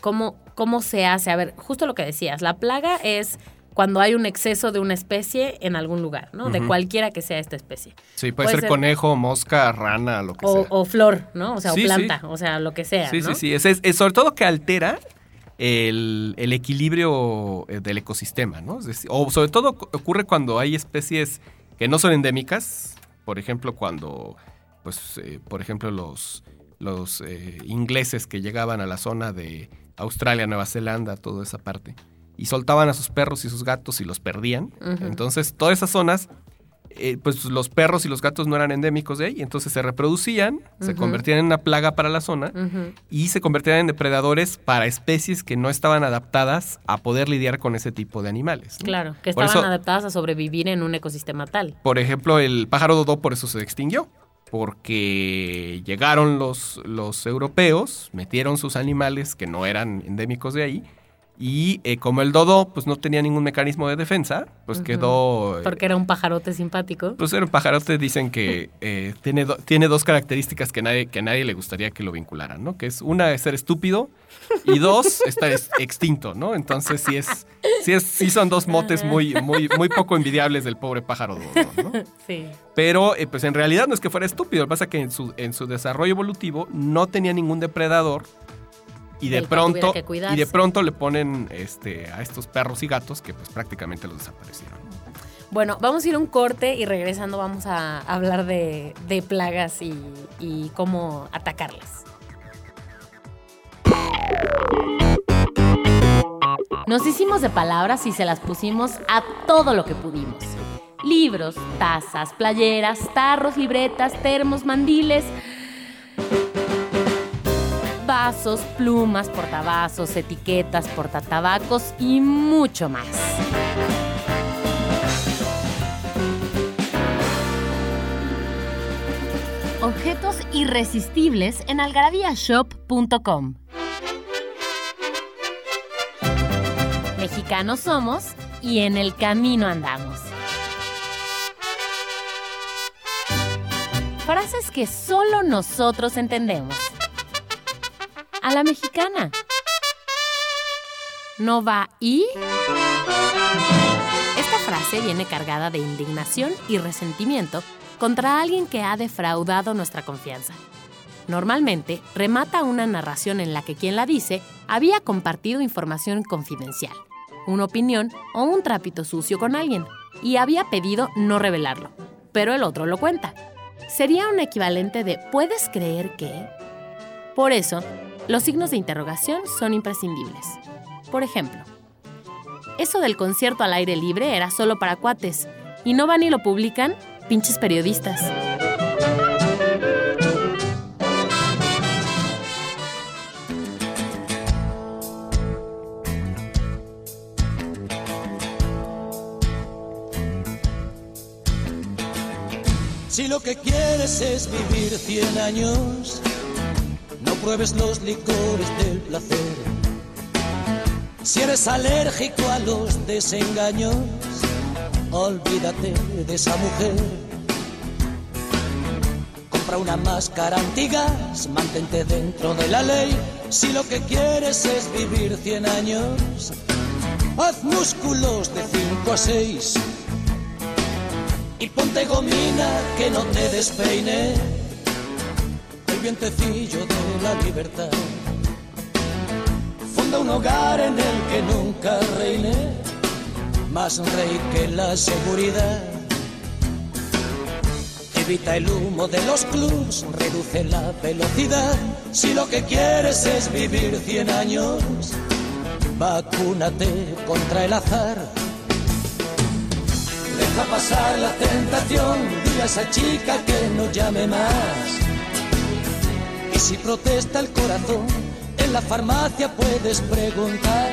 Cómo, ¿Cómo se hace? A ver, justo lo que decías, la plaga es cuando hay un exceso de una especie en algún lugar, ¿no? De cualquiera que sea esta especie. Sí, puede, Puede ser, ser- conejo, mosca, rana, lo que O, sea. o flor, ¿no? O sea, Sí, o sí. planta, o sea, lo que sea. Sí, ¿no? sí, sí. Es, sobre todo que altera el, el equilibrio eh, del ecosistema, ¿no? Es decir, o sobre todo cu- ocurre cuando hay especies que no son endémicas. Por ejemplo, cuando, pues, eh, por ejemplo, los, los eh, ingleses que llegaban a la zona de Australia, Nueva Zelanda, toda esa parte, y soltaban a sus perros y sus gatos y los perdían. Entonces, todas esas zonas eh, pues los perros y los gatos no eran endémicos de ahí, entonces se reproducían, se convertían en una plaga para la zona y se convertían en depredadores para especies que no estaban adaptadas a poder lidiar con ese tipo de animales. ¿no? Claro, que estaban eso- adaptadas a sobrevivir en un ecosistema tal. Por ejemplo, el pájaro dodo por eso se extinguió, porque llegaron los, los europeos, metieron sus animales que no eran endémicos de ahí, y eh, como el dodo pues no tenía ningún mecanismo de defensa, pues quedó... eh, Porque era un pajarote simpático. Pues el pajarote dicen que eh, tiene, do- tiene dos características que, nadie, que a nadie le gustaría que lo vincularan, ¿no? Que es una, es ser estúpido y dos, estar es- extinto, ¿no? Entonces sí es, sí es, sí son dos motes muy, muy, muy poco envidiables del pobre pájaro dodo, ¿no? Sí. Pero pues en realidad no es que fuera estúpido, lo que pasa es que en su, en su desarrollo evolutivo no tenía ningún depredador y de pronto y de pronto le ponen este a estos perros y gatos que pues prácticamente los desaparecieron. Bueno, vamos a ir a un corte y regresando vamos a hablar de, de plagas y, y cómo atacarlas. Nos hicimos de palabras y se las pusimos a todo lo que pudimos. Libros, tazas, playeras, tarros, libretas, termos, mandiles, vasos, plumas, portavasos, etiquetas, portatabacos y mucho más. Objetos irresistibles en algarabíashop.com. Mexicanos somos y en el camino andamos. Frases que solo nosotros entendemos. A la mexicana. No va y... Esta frase viene cargada de indignación y resentimiento contra alguien que ha defraudado nuestra confianza. Normalmente remata una narración en la que quien la dice había compartido información confidencial, una opinión o un trapito sucio con alguien y había pedido no revelarlo, pero el otro lo cuenta. Sería un equivalente de ¿puedes creer que? Por eso, los signos de interrogación son imprescindibles. Por ejemplo, eso del concierto al aire libre era solo para cuates y no van y lo publican pinches periodistas. Si lo que quieres es vivir 100 años, no pruebes los licores del placer. Si eres alérgico a los desengaños, olvídate de esa mujer. Compra una máscara antigas, mantente dentro de la ley. Si lo que quieres es vivir 100 años, haz músculos de 5 a 6 y ponte gomina que no te despeine el vientecillo de la libertad. Funda un hogar en el que nunca reine más rey que la seguridad. Evita el humo de los clubs, reduce la velocidad. Si lo que quieres es vivir 100 años, vacúnate contra el azar Deja pasar la tentación, dile a esa chica que no llame más. Y si protesta el corazón, en la farmacia puedes preguntar.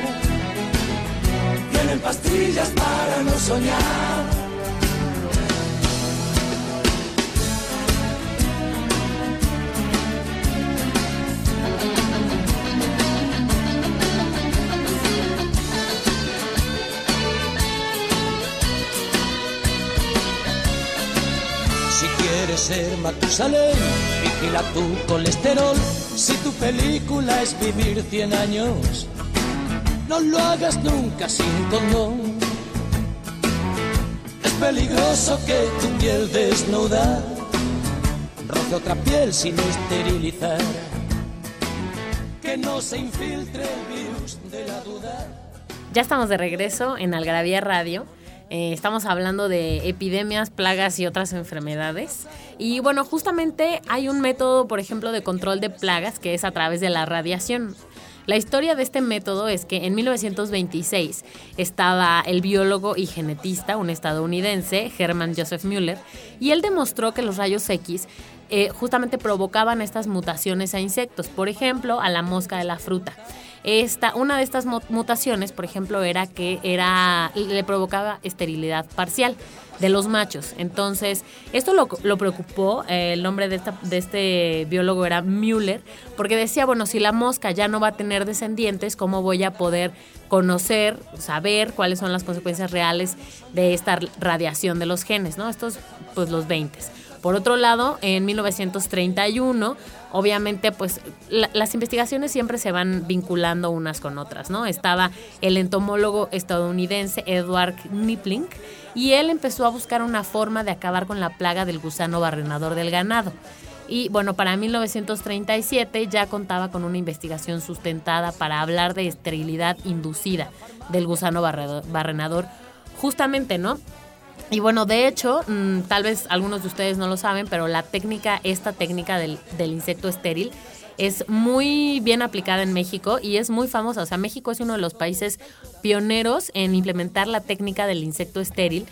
Tienen pastillas para no soñar. ser Matusalén, vigila tu colesterol. Si tu película es vivir 100 años, no lo hagas nunca sin condón. Es peligroso que tu piel desnuda roce otra piel sin esterilizar. Que no se infiltre el virus de la duda. Ya estamos de regreso en Algravía Radio. Eh, estamos hablando de epidemias, plagas y otras enfermedades. Y bueno, justamente hay un método, por ejemplo, de control de plagas que es a través de la radiación. La historia de este método es que en 1926 estaba el biólogo y genetista, un estadounidense, Herman Joseph Müller, y él demostró que los rayos X eh, justamente provocaban estas mutaciones a insectos, por ejemplo, a la mosca de la fruta. Esta, una de estas mutaciones, por ejemplo, era que era, le provocaba esterilidad parcial de los machos. Entonces, esto lo, preocupó, el nombre de, de este biólogo era Müller, porque decía, bueno, si la mosca ya no va a tener descendientes, ¿cómo voy a poder conocer, saber cuáles son las consecuencias reales de esta radiación de los genes, ¿no? Estos, pues los 20. Por otro lado, en 1931, obviamente, pues las investigaciones siempre se van vinculando unas con otras, ¿no? Estaba el entomólogo estadounidense Edward Knipling y él empezó a buscar una forma de acabar con la plaga del gusano barrenador del ganado. Y bueno, para 1937 ya contaba con una investigación sustentada para hablar de esterilidad inducida del gusano barrenador, justamente, ¿no? Y bueno, de hecho, mm, tal vez algunos de ustedes no lo saben, pero la técnica, esta técnica del, insecto estéril, es muy bien aplicada en México y es muy famosa. O sea, México es uno de los países pioneros en implementar la técnica del insecto estéril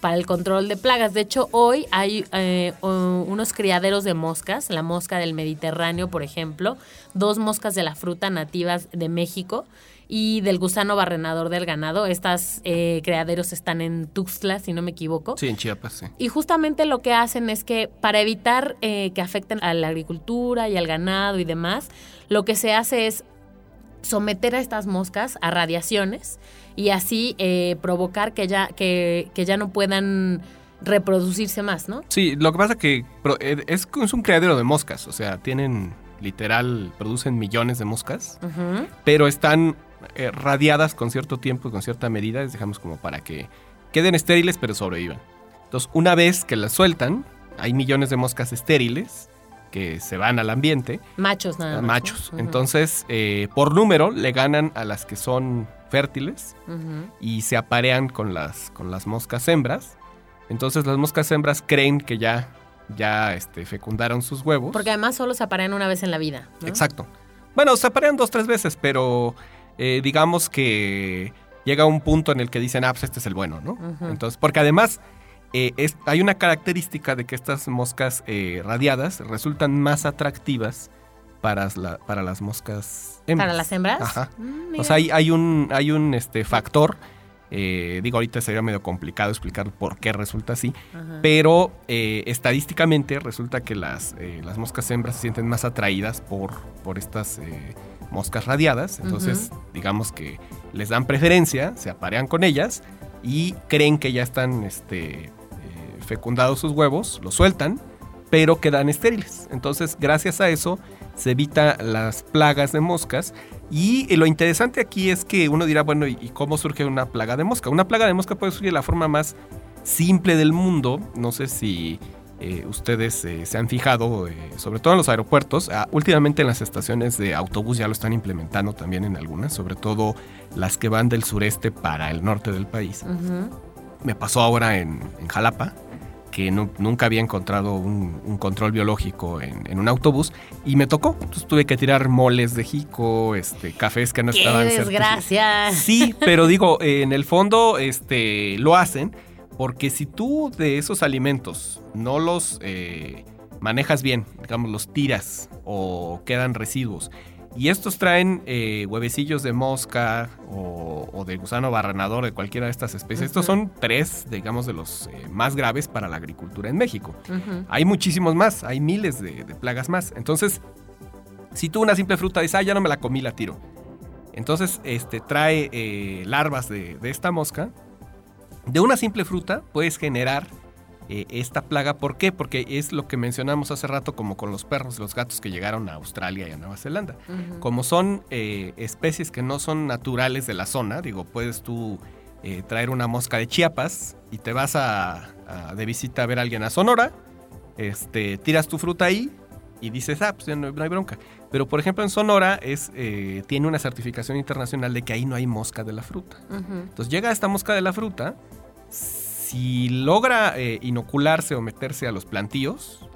para el control de plagas. De hecho, hoy hay eh, unos criaderos de moscas, la mosca del Mediterráneo, por ejemplo, dos moscas de la fruta nativas de México y del gusano barrenador del ganado. Estas eh, criaderos están en Tuxtla, si no me equivoco. Sí, en Chiapas, sí. Y justamente lo que hacen es que para evitar eh, que afecten a la agricultura y al ganado y demás, lo que se hace es someter a estas moscas a radiaciones y así eh, provocar que ya, que, ya no puedan reproducirse más, ¿no? Sí, lo que pasa que es, es un criadero de moscas, o sea, tienen literal, producen millones de moscas, pero están eh, radiadas con cierto tiempo y con cierta medida, les dejamos como para que queden estériles pero sobrevivan. Entonces, una vez que las sueltan, hay millones de moscas estériles que se van al ambiente. Machos nada más. Machos. Entonces, eh, por número, le ganan a las que son fértiles y se aparean con las, con las moscas hembras. Entonces, las moscas hembras creen que ya, ya este, fecundaron sus huevos. Porque además solo se aparean una vez en la vida. Exacto. Bueno, se aparean dos, tres veces, pero eh, digamos que llega un punto en el que dicen, ah, pues este es el bueno, ¿no? Entonces, porque además eh, hay una característica de que estas moscas eh, radiadas resultan más atractivas para, para las moscas hembras. ¿Para las hembras? Ajá. Mm, o sea, hay, hay, un, hay un este, factor Eh, digo, ahorita sería medio complicado explicar por qué resulta así, pero eh, estadísticamente resulta que las, eh, las moscas hembras se sienten más atraídas por, por estas moscas radiadas, entonces digamos que les dan preferencia, se aparean con ellas y creen que ya están este, fecundados sus huevos, los sueltan, pero quedan estériles. Entonces, gracias a eso se evita las plagas de moscas y lo interesante aquí es que uno dirá, bueno, ¿y cómo surge una plaga de mosca? Una plaga de mosca puede surgir de la forma más simple del mundo. No sé si eh, ustedes eh, se han fijado, eh, sobre todo en los aeropuertos. Ah, últimamente en las estaciones de autobús ya lo están implementando también en algunas, sobre todo las que van del sureste para el norte del país. Me pasó ahora en Jalapa que nunca había encontrado un, control biológico en, un autobús y me tocó. Entonces tuve que tirar moles de jico, este, cafés que no ¡Qué estaban desgracia! Sí, pero digo, en el fondo este, lo hacen porque si tú de esos alimentos no los eh, manejas bien, digamos, los tiras o quedan residuos y estos traen eh, huevecillos de mosca o, de gusano barrenador de cualquiera de estas especies. Estos son tres, digamos, de los eh, más graves para la agricultura en México. Hay muchísimos más, hay miles de, plagas más. Entonces, si tú una simple fruta dices, ah, ya no me la comí, la tiro. Entonces, este, trae eh, larvas de, de esta mosca. De una simple fruta puedes generar eh, esta plaga. ¿Por qué? Porque es lo que mencionamos hace rato como con los perros y los gatos que llegaron a Australia y a Nueva Zelanda. Como son eh, especies que no son naturales de la zona, digo, puedes tú eh, traer una mosca de Chiapas y te vas a, de visita a ver a alguien a Sonora, este, tiras tu fruta ahí y dices, ah, pues ya no, hay bronca. Pero por ejemplo en Sonora es, tiene una certificación internacional de que ahí no hay mosca de la fruta. Entonces llega esta mosca de la fruta, si logra eh, inocularse o meterse a los plantíos,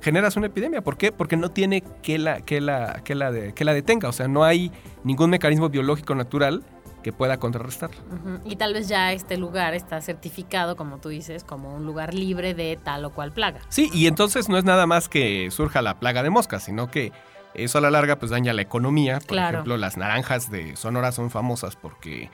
generas una epidemia. ¿Por qué? Porque no tiene que la, que la, que la, que la detenga. O sea, no hay ningún mecanismo biológico natural que pueda contrarrestar. Y tal vez ya este lugar está certificado, como tú dices, como un lugar libre de tal o cual plaga. Sí, y entonces no es nada más que surja la plaga de moscas, sino que eso a la larga pues daña la economía. Por ejemplo, las naranjas de Sonora son famosas porque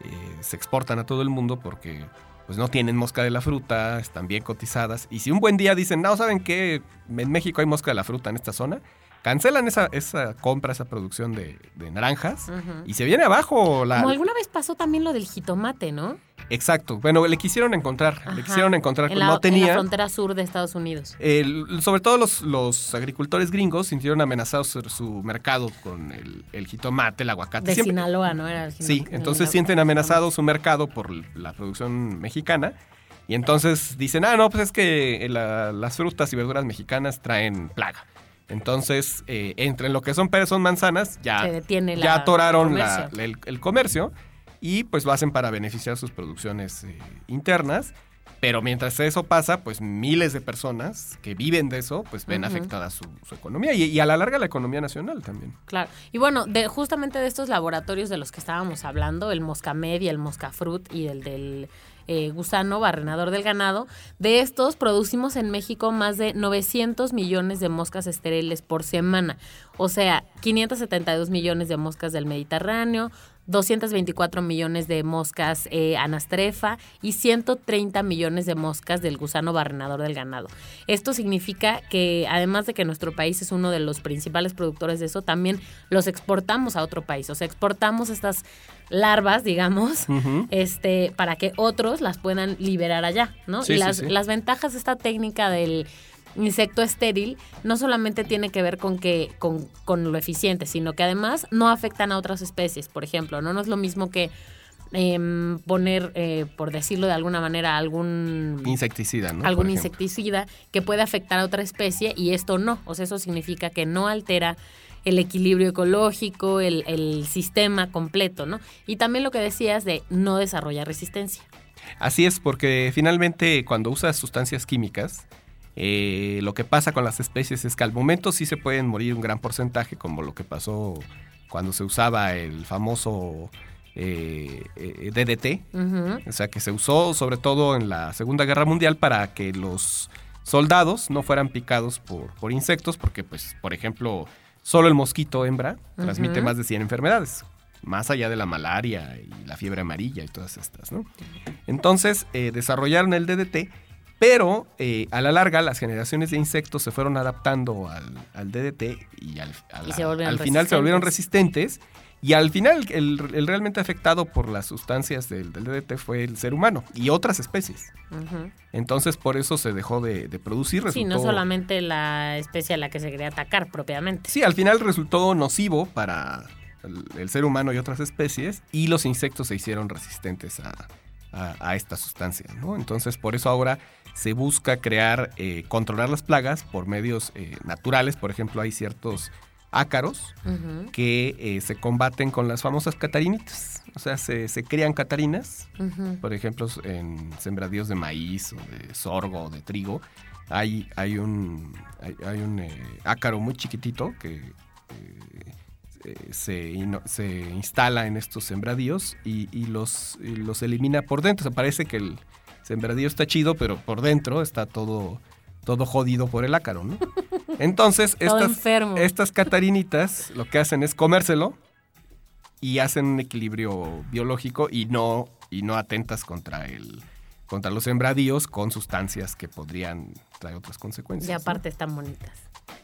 eh, se exportan a todo el mundo porque pues no tienen mosca de la fruta, están bien cotizadas. Y si un buen día dicen, no, ¿saben qué? En México hay mosca de la fruta en esta zona, cancelan esa, esa compra, esa producción de, naranjas y se viene abajo la... Como alguna vez pasó también lo del jitomate, ¿no? Exacto. Bueno, le quisieron encontrar, le quisieron encontrar, pero no tenía... En la frontera sur de Estados Unidos. sobre todo los, los, agricultores gringos sintieron amenazados su, mercado con el, jitomate, el aguacate. De Sinaloa, ¿no? Era sí, entonces sienten amenazado su mercado por la producción mexicana. Y entonces dicen, ah, no, pues es que las frutas y verduras mexicanas traen plaga. Entonces, eh, entre lo que son peras son manzanas, ya, ya atoraron el, comercio y pues lo hacen para beneficiar sus producciones eh, internas. Pero mientras eso pasa, pues miles de personas que viven de eso, pues ven afectada su, economía y, a la larga la economía nacional también. Claro. Y bueno, de, justamente de estos laboratorios de los que estábamos hablando, el Moscamed y el Moscafruit y el del eh, gusano barrenador del ganado. De estos producimos en México más de 900 millones de moscas estériles por semana, o sea, 572 millones de moscas del Mediterráneo, 224 millones de moscas eh, anastrefa y 130 millones de moscas del gusano barrenador del ganado. Esto significa que además de que nuestro país es uno de los principales productores de eso, también los exportamos a otro país. O sea, exportamos estas larvas, digamos, este, para que otros las puedan liberar allá, ¿no? y las, las ventajas de esta técnica del insecto estéril no solamente tiene que ver con que con, con, lo eficiente, sino que además no afectan a otras especies. Por ejemplo, no, no es lo mismo que em, poner, eh, por decirlo de alguna manera, algún insecticida, ¿no? Algún insecticida que puede afectar a otra especie y esto no. O sea, eso significa que no altera el equilibrio ecológico, el, el sistema completo, ¿no? Y también lo que decías de no desarrollar resistencia. Así es, porque finalmente cuando usas sustancias químicas, eh, lo que pasa con las especies es que al momento sí se pueden morir un gran porcentaje, como lo que pasó cuando se usaba el famoso eh, eh, DDT, o sea que se usó sobre todo en la Segunda Guerra Mundial para que los soldados no fueran picados por, por insectos, porque pues, por ejemplo, solo el mosquito hembra transmite más de 100 enfermedades. más allá de la malaria y la fiebre amarilla y todas estas, ¿no? Entonces desarrollaron el DDT, pero eh, a la larga las generaciones de insectos se fueron adaptando al, DDT y al, al final se volvieron resistentes y al final, el, realmente afectado por las sustancias del, DDT fue el ser humano y otras especies. Entonces, por eso se dejó de, producir. Sí, no solamente la especie a la que se quería atacar propiamente. Sí, al final resultó nocivo para el, ser humano y otras especies y los insectos se hicieron resistentes a, esta sustancia. ¿no? Entonces, por eso ahora se busca crear, eh, controlar las plagas por medios eh, naturales. Por ejemplo, hay ciertos ácaros que eh, se combaten con las famosas catarinitas. O sea, se, se crían catarinas, por ejemplo, en sembradíos de maíz o de sorgo o de trigo. Hay, hay un, hay, un eh, ácaro muy chiquitito que se, se, instala en estos sembradíos y, los, los elimina por dentro. O sea, parece que el sembradío está chido, pero por dentro está todo todo jodido por el ácaro, ¿no? Entonces, estas, estas catarinitas lo que hacen es comérselo y hacen un equilibrio biológico y no, y no atentas contra el contra los sembradíos con sustancias que podrían traer otras consecuencias. Y aparte están bonitas.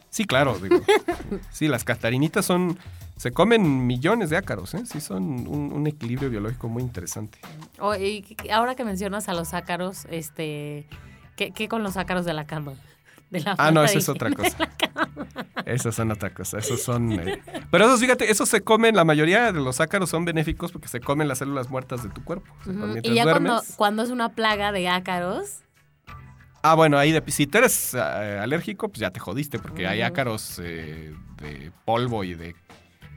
Sí, claro, digo. sí, las catarinitas son. Se comen millones de ácaros, ¿eh? Sí, son un, equilibrio biológico muy interesante. Oh, y ahora que mencionas a los ácaros, este. ¿Qué, con los ácaros de la cama? ah, no, eso es otra cosa. Esos son otra cosa. Esos son. Eh, pero esos, fíjate, esos se comen, la mayoría de los ácaros son benéficos porque se comen las células muertas de tu cuerpo. Y ya cuando, es una plaga de ácaros. Ah, bueno, ahí de, si tú eres eh, alérgico, pues ya te jodiste, porque hay ácaros eh, de polvo y de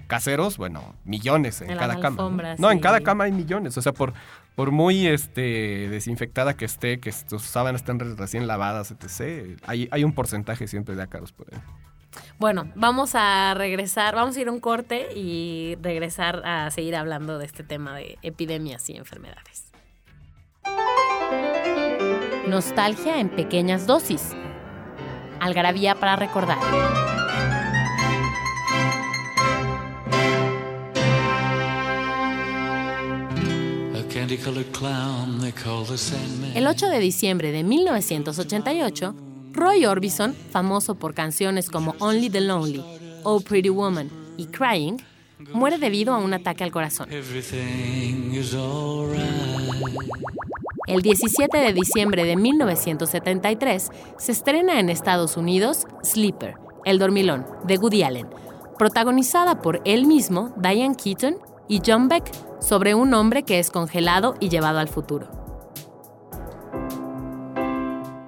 caseros, bueno, millones en, cada cama. ¿no? en cada cama hay millones. O sea, por, por muy este, desinfectada que esté, que tus sábanas estén recién lavadas, etc., hay, hay un porcentaje siempre de ácaros por ahí. Bueno, vamos a regresar, vamos a ir a un corte y regresar a seguir hablando de este tema de epidemias y enfermedades. Nostalgia en pequeñas dosis. Algarabía para recordar. El 8 de diciembre de 1988, Roy Orbison, famoso por canciones como Only the Lonely, Oh Pretty Woman y Crying, muere debido a un ataque al corazón. El 17 de diciembre de 1973 se estrena en Estados Unidos Sleeper, El Dormilón, de Woody Allen, protagonizada por él mismo, Diane Keaton y John Beck sobre un hombre que es congelado y llevado al futuro.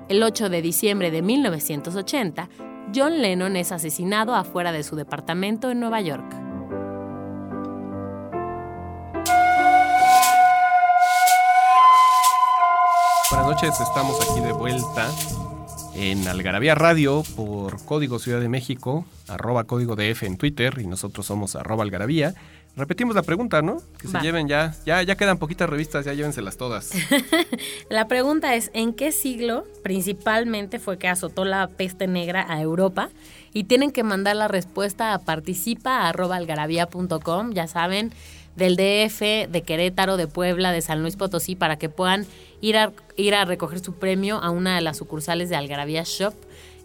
El 8 de diciembre de 1980, John Lennon es asesinado afuera de su departamento en Nueva York. Buenas noches, estamos aquí de vuelta en Algarabía Radio por Código Ciudad de México, arroba código DF en Twitter y nosotros somos arroba algarabía. Repetimos la pregunta, ¿no? Que se lleven ya, ya, ya quedan poquitas revistas, ya llévenselas todas. la pregunta es, ¿en qué siglo principalmente fue que azotó la peste negra a Europa? Y tienen que mandar la respuesta a participa.algarabía.com, ya saben, del DF, de Querétaro, de Puebla, de San Luis Potosí, para que puedan ir a, ir a recoger su premio a una de las sucursales de Algarabía Shop.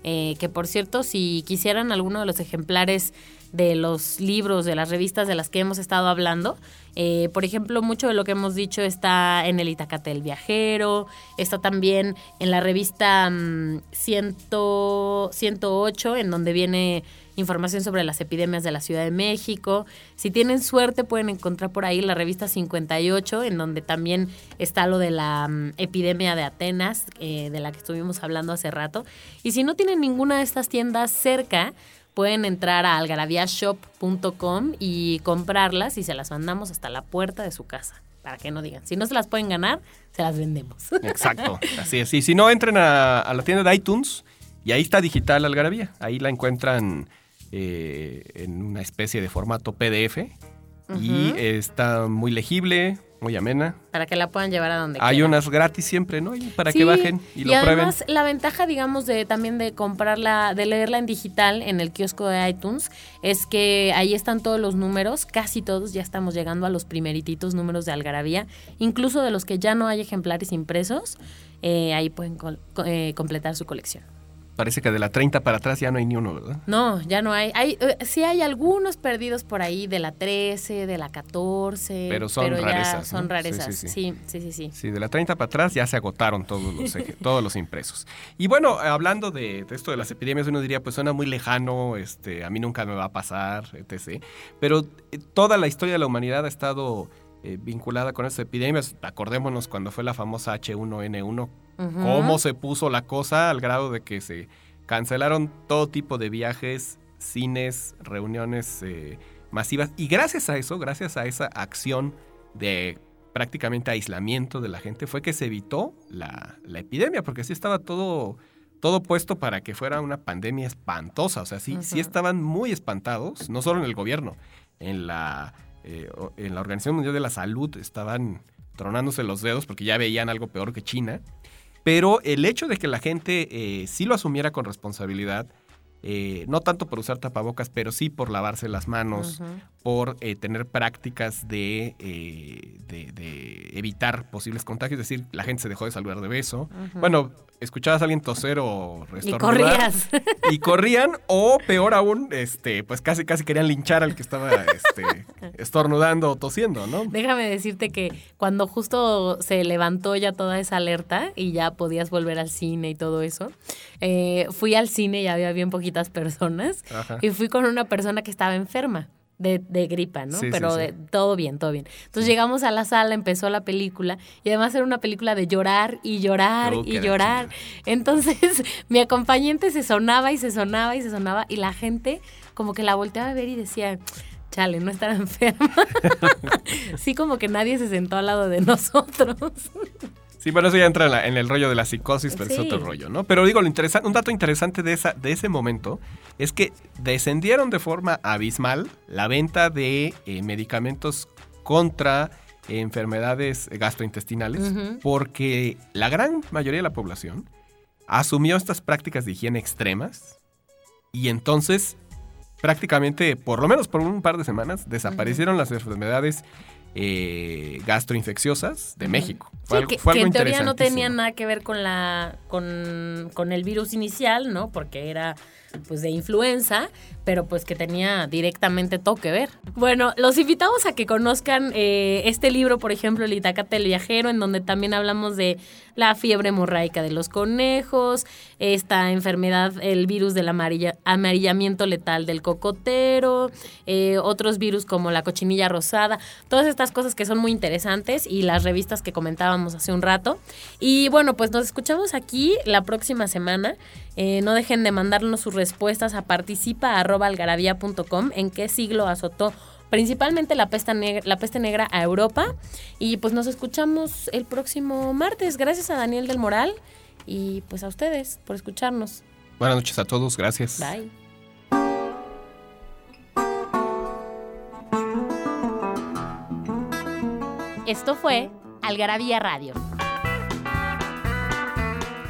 Eh, que por cierto, si quisieran alguno de los ejemplares de los libros, de las revistas de las que hemos estado hablando. Eh, por ejemplo, mucho de lo que hemos dicho está en el Itacate del Viajero, está también en la revista 108, mm, en donde viene información sobre las epidemias de la Ciudad de México. Si tienen suerte pueden encontrar por ahí la revista 58, en donde también está lo de la mm, epidemia de Atenas, eh, de la que estuvimos hablando hace rato. Y si no tienen ninguna de estas tiendas cerca, pueden entrar a algaraviashop.com y comprarlas y se las mandamos hasta la puerta de su casa. Para que no digan, si no se las pueden ganar, se las vendemos. Exacto, así es. Y si no, entren a, la tienda de iTunes y ahí está digital Algarabía. Ahí la encuentran eh, en una especie de formato PDF y está muy legible, muy amena. Para que la puedan llevar a donde Hay quieran. unas gratis siempre, ¿no? Y para Sí, que bajen y, lo además prueben. la ventaja, digamos, de también de comprarla, de leerla en digital en el kiosco de iTunes, es que ahí están todos los números, casi todos, ya estamos llegando a los primerititos números de Algarabía, incluso de los que ya no hay ejemplares impresos, eh, ahí pueden eh, completar su colección. Parece que de la 30 para atrás ya no hay ni uno, ¿verdad? No, ya no hay. hay eh, sí hay algunos perdidos por ahí de la 13, de la 14. Pero son ya rarezas, Son rarezas, sí, sí, sí. sí, sí, sí. Sí, de la 30 para atrás ya se agotaron todos los, todos los impresos. Y bueno, hablando de, de esto de las epidemias, uno diría, pues suena muy lejano, este, a mí nunca me va a pasar, etc. Pero eh, toda la historia de la humanidad ha estado eh, vinculada con estas epidemias. Acordémonos cuando fue la famosa H1N1, Ujú. cómo se puso la cosa al grado de que se cancelaron todo tipo de viajes, cines, reuniones eh, masivas. Y gracias a eso, gracias a esa acción de prácticamente aislamiento de la gente, fue que se evitó la, la epidemia, porque sí estaba todo, todo puesto para que fuera una pandemia espantosa. O sea, sí, sí estaban muy espantados, no solo en el gobierno, en la, eh, en la Organización Mundial de la Salud estaban tronándose los dedos porque ya veían algo peor que China. Pero el hecho de que la gente eh, sí lo asumiera con responsabilidad, eh, no tanto por usar tapabocas, pero sí por lavarse las manos, por eh, tener prácticas de, de, de evitar posibles contagios, es decir, la gente se dejó de saludar de beso. Bueno, escuchabas a alguien toser o Y estornudar corrías. y corrían o peor aún, este, pues casi casi querían linchar al que estaba este, estornudando o tosiendo, ¿no? Déjame decirte que cuando justo se levantó ya toda esa alerta y ya podías volver al cine y todo eso, eh, fui al cine y había bien poquitas personas Ajá. y fui con una persona que estaba enferma. De, de gripa, ¿no? Sí, Pero sí. de- todo bien, todo bien. Entonces llegamos a la sala, empezó la película y además era una película de llorar y llorar Oh, y llorar. Entonces mi acompañante se sonaba y se sonaba y se sonaba y la gente como que la volteaba a ver y decía, chale, no estará enferma. sí, como que nadie se sentó al lado de nosotros. Sí, bueno, eso ya entra en, la- en el rollo de la psicosis, pero es otro rollo, ¿no? Pero digo, lo interesante, un dato interesante de, esa, de ese momento es que descendieron de forma abismal la venta de eh, medicamentos contra eh, enfermedades gastrointestinales, porque la gran mayoría de la población asumió estas prácticas de higiene extremas y entonces prácticamente, por lo menos por un par de semanas, desaparecieron las enfermedades eh, gastroinfecciosas de México. Fue Sí, algo, que, fue que algo en teoría no tenían nada que ver con la con, con el virus inicial, ¿no? Porque era pues de influenza, pero pues que tenía directamente todo que ver. Bueno, los invitamos a que conozcan eh, este libro, por ejemplo, El Itacate el Viajero, en donde también hablamos de la fiebre hemorraica de los conejos, esta enfermedad, el virus del amarilla- amarillamiento letal del cocotero, eh, otros virus como la cochinilla rosada, todas estas cosas que son muy interesantes y las revistas que comentábamos hace un rato. Y bueno, pues nos escuchamos aquí la próxima semana. Eh, no dejen de mandarnos sus respuestas a participa.algarabía.com en qué siglo azotó principalmente la peste, negra, la peste negra a Europa. Y pues nos escuchamos el próximo martes. Gracias a Daniel del Moral y pues a ustedes por escucharnos. Buenas noches a todos, gracias. Bye. Esto fue Algarabía Radio.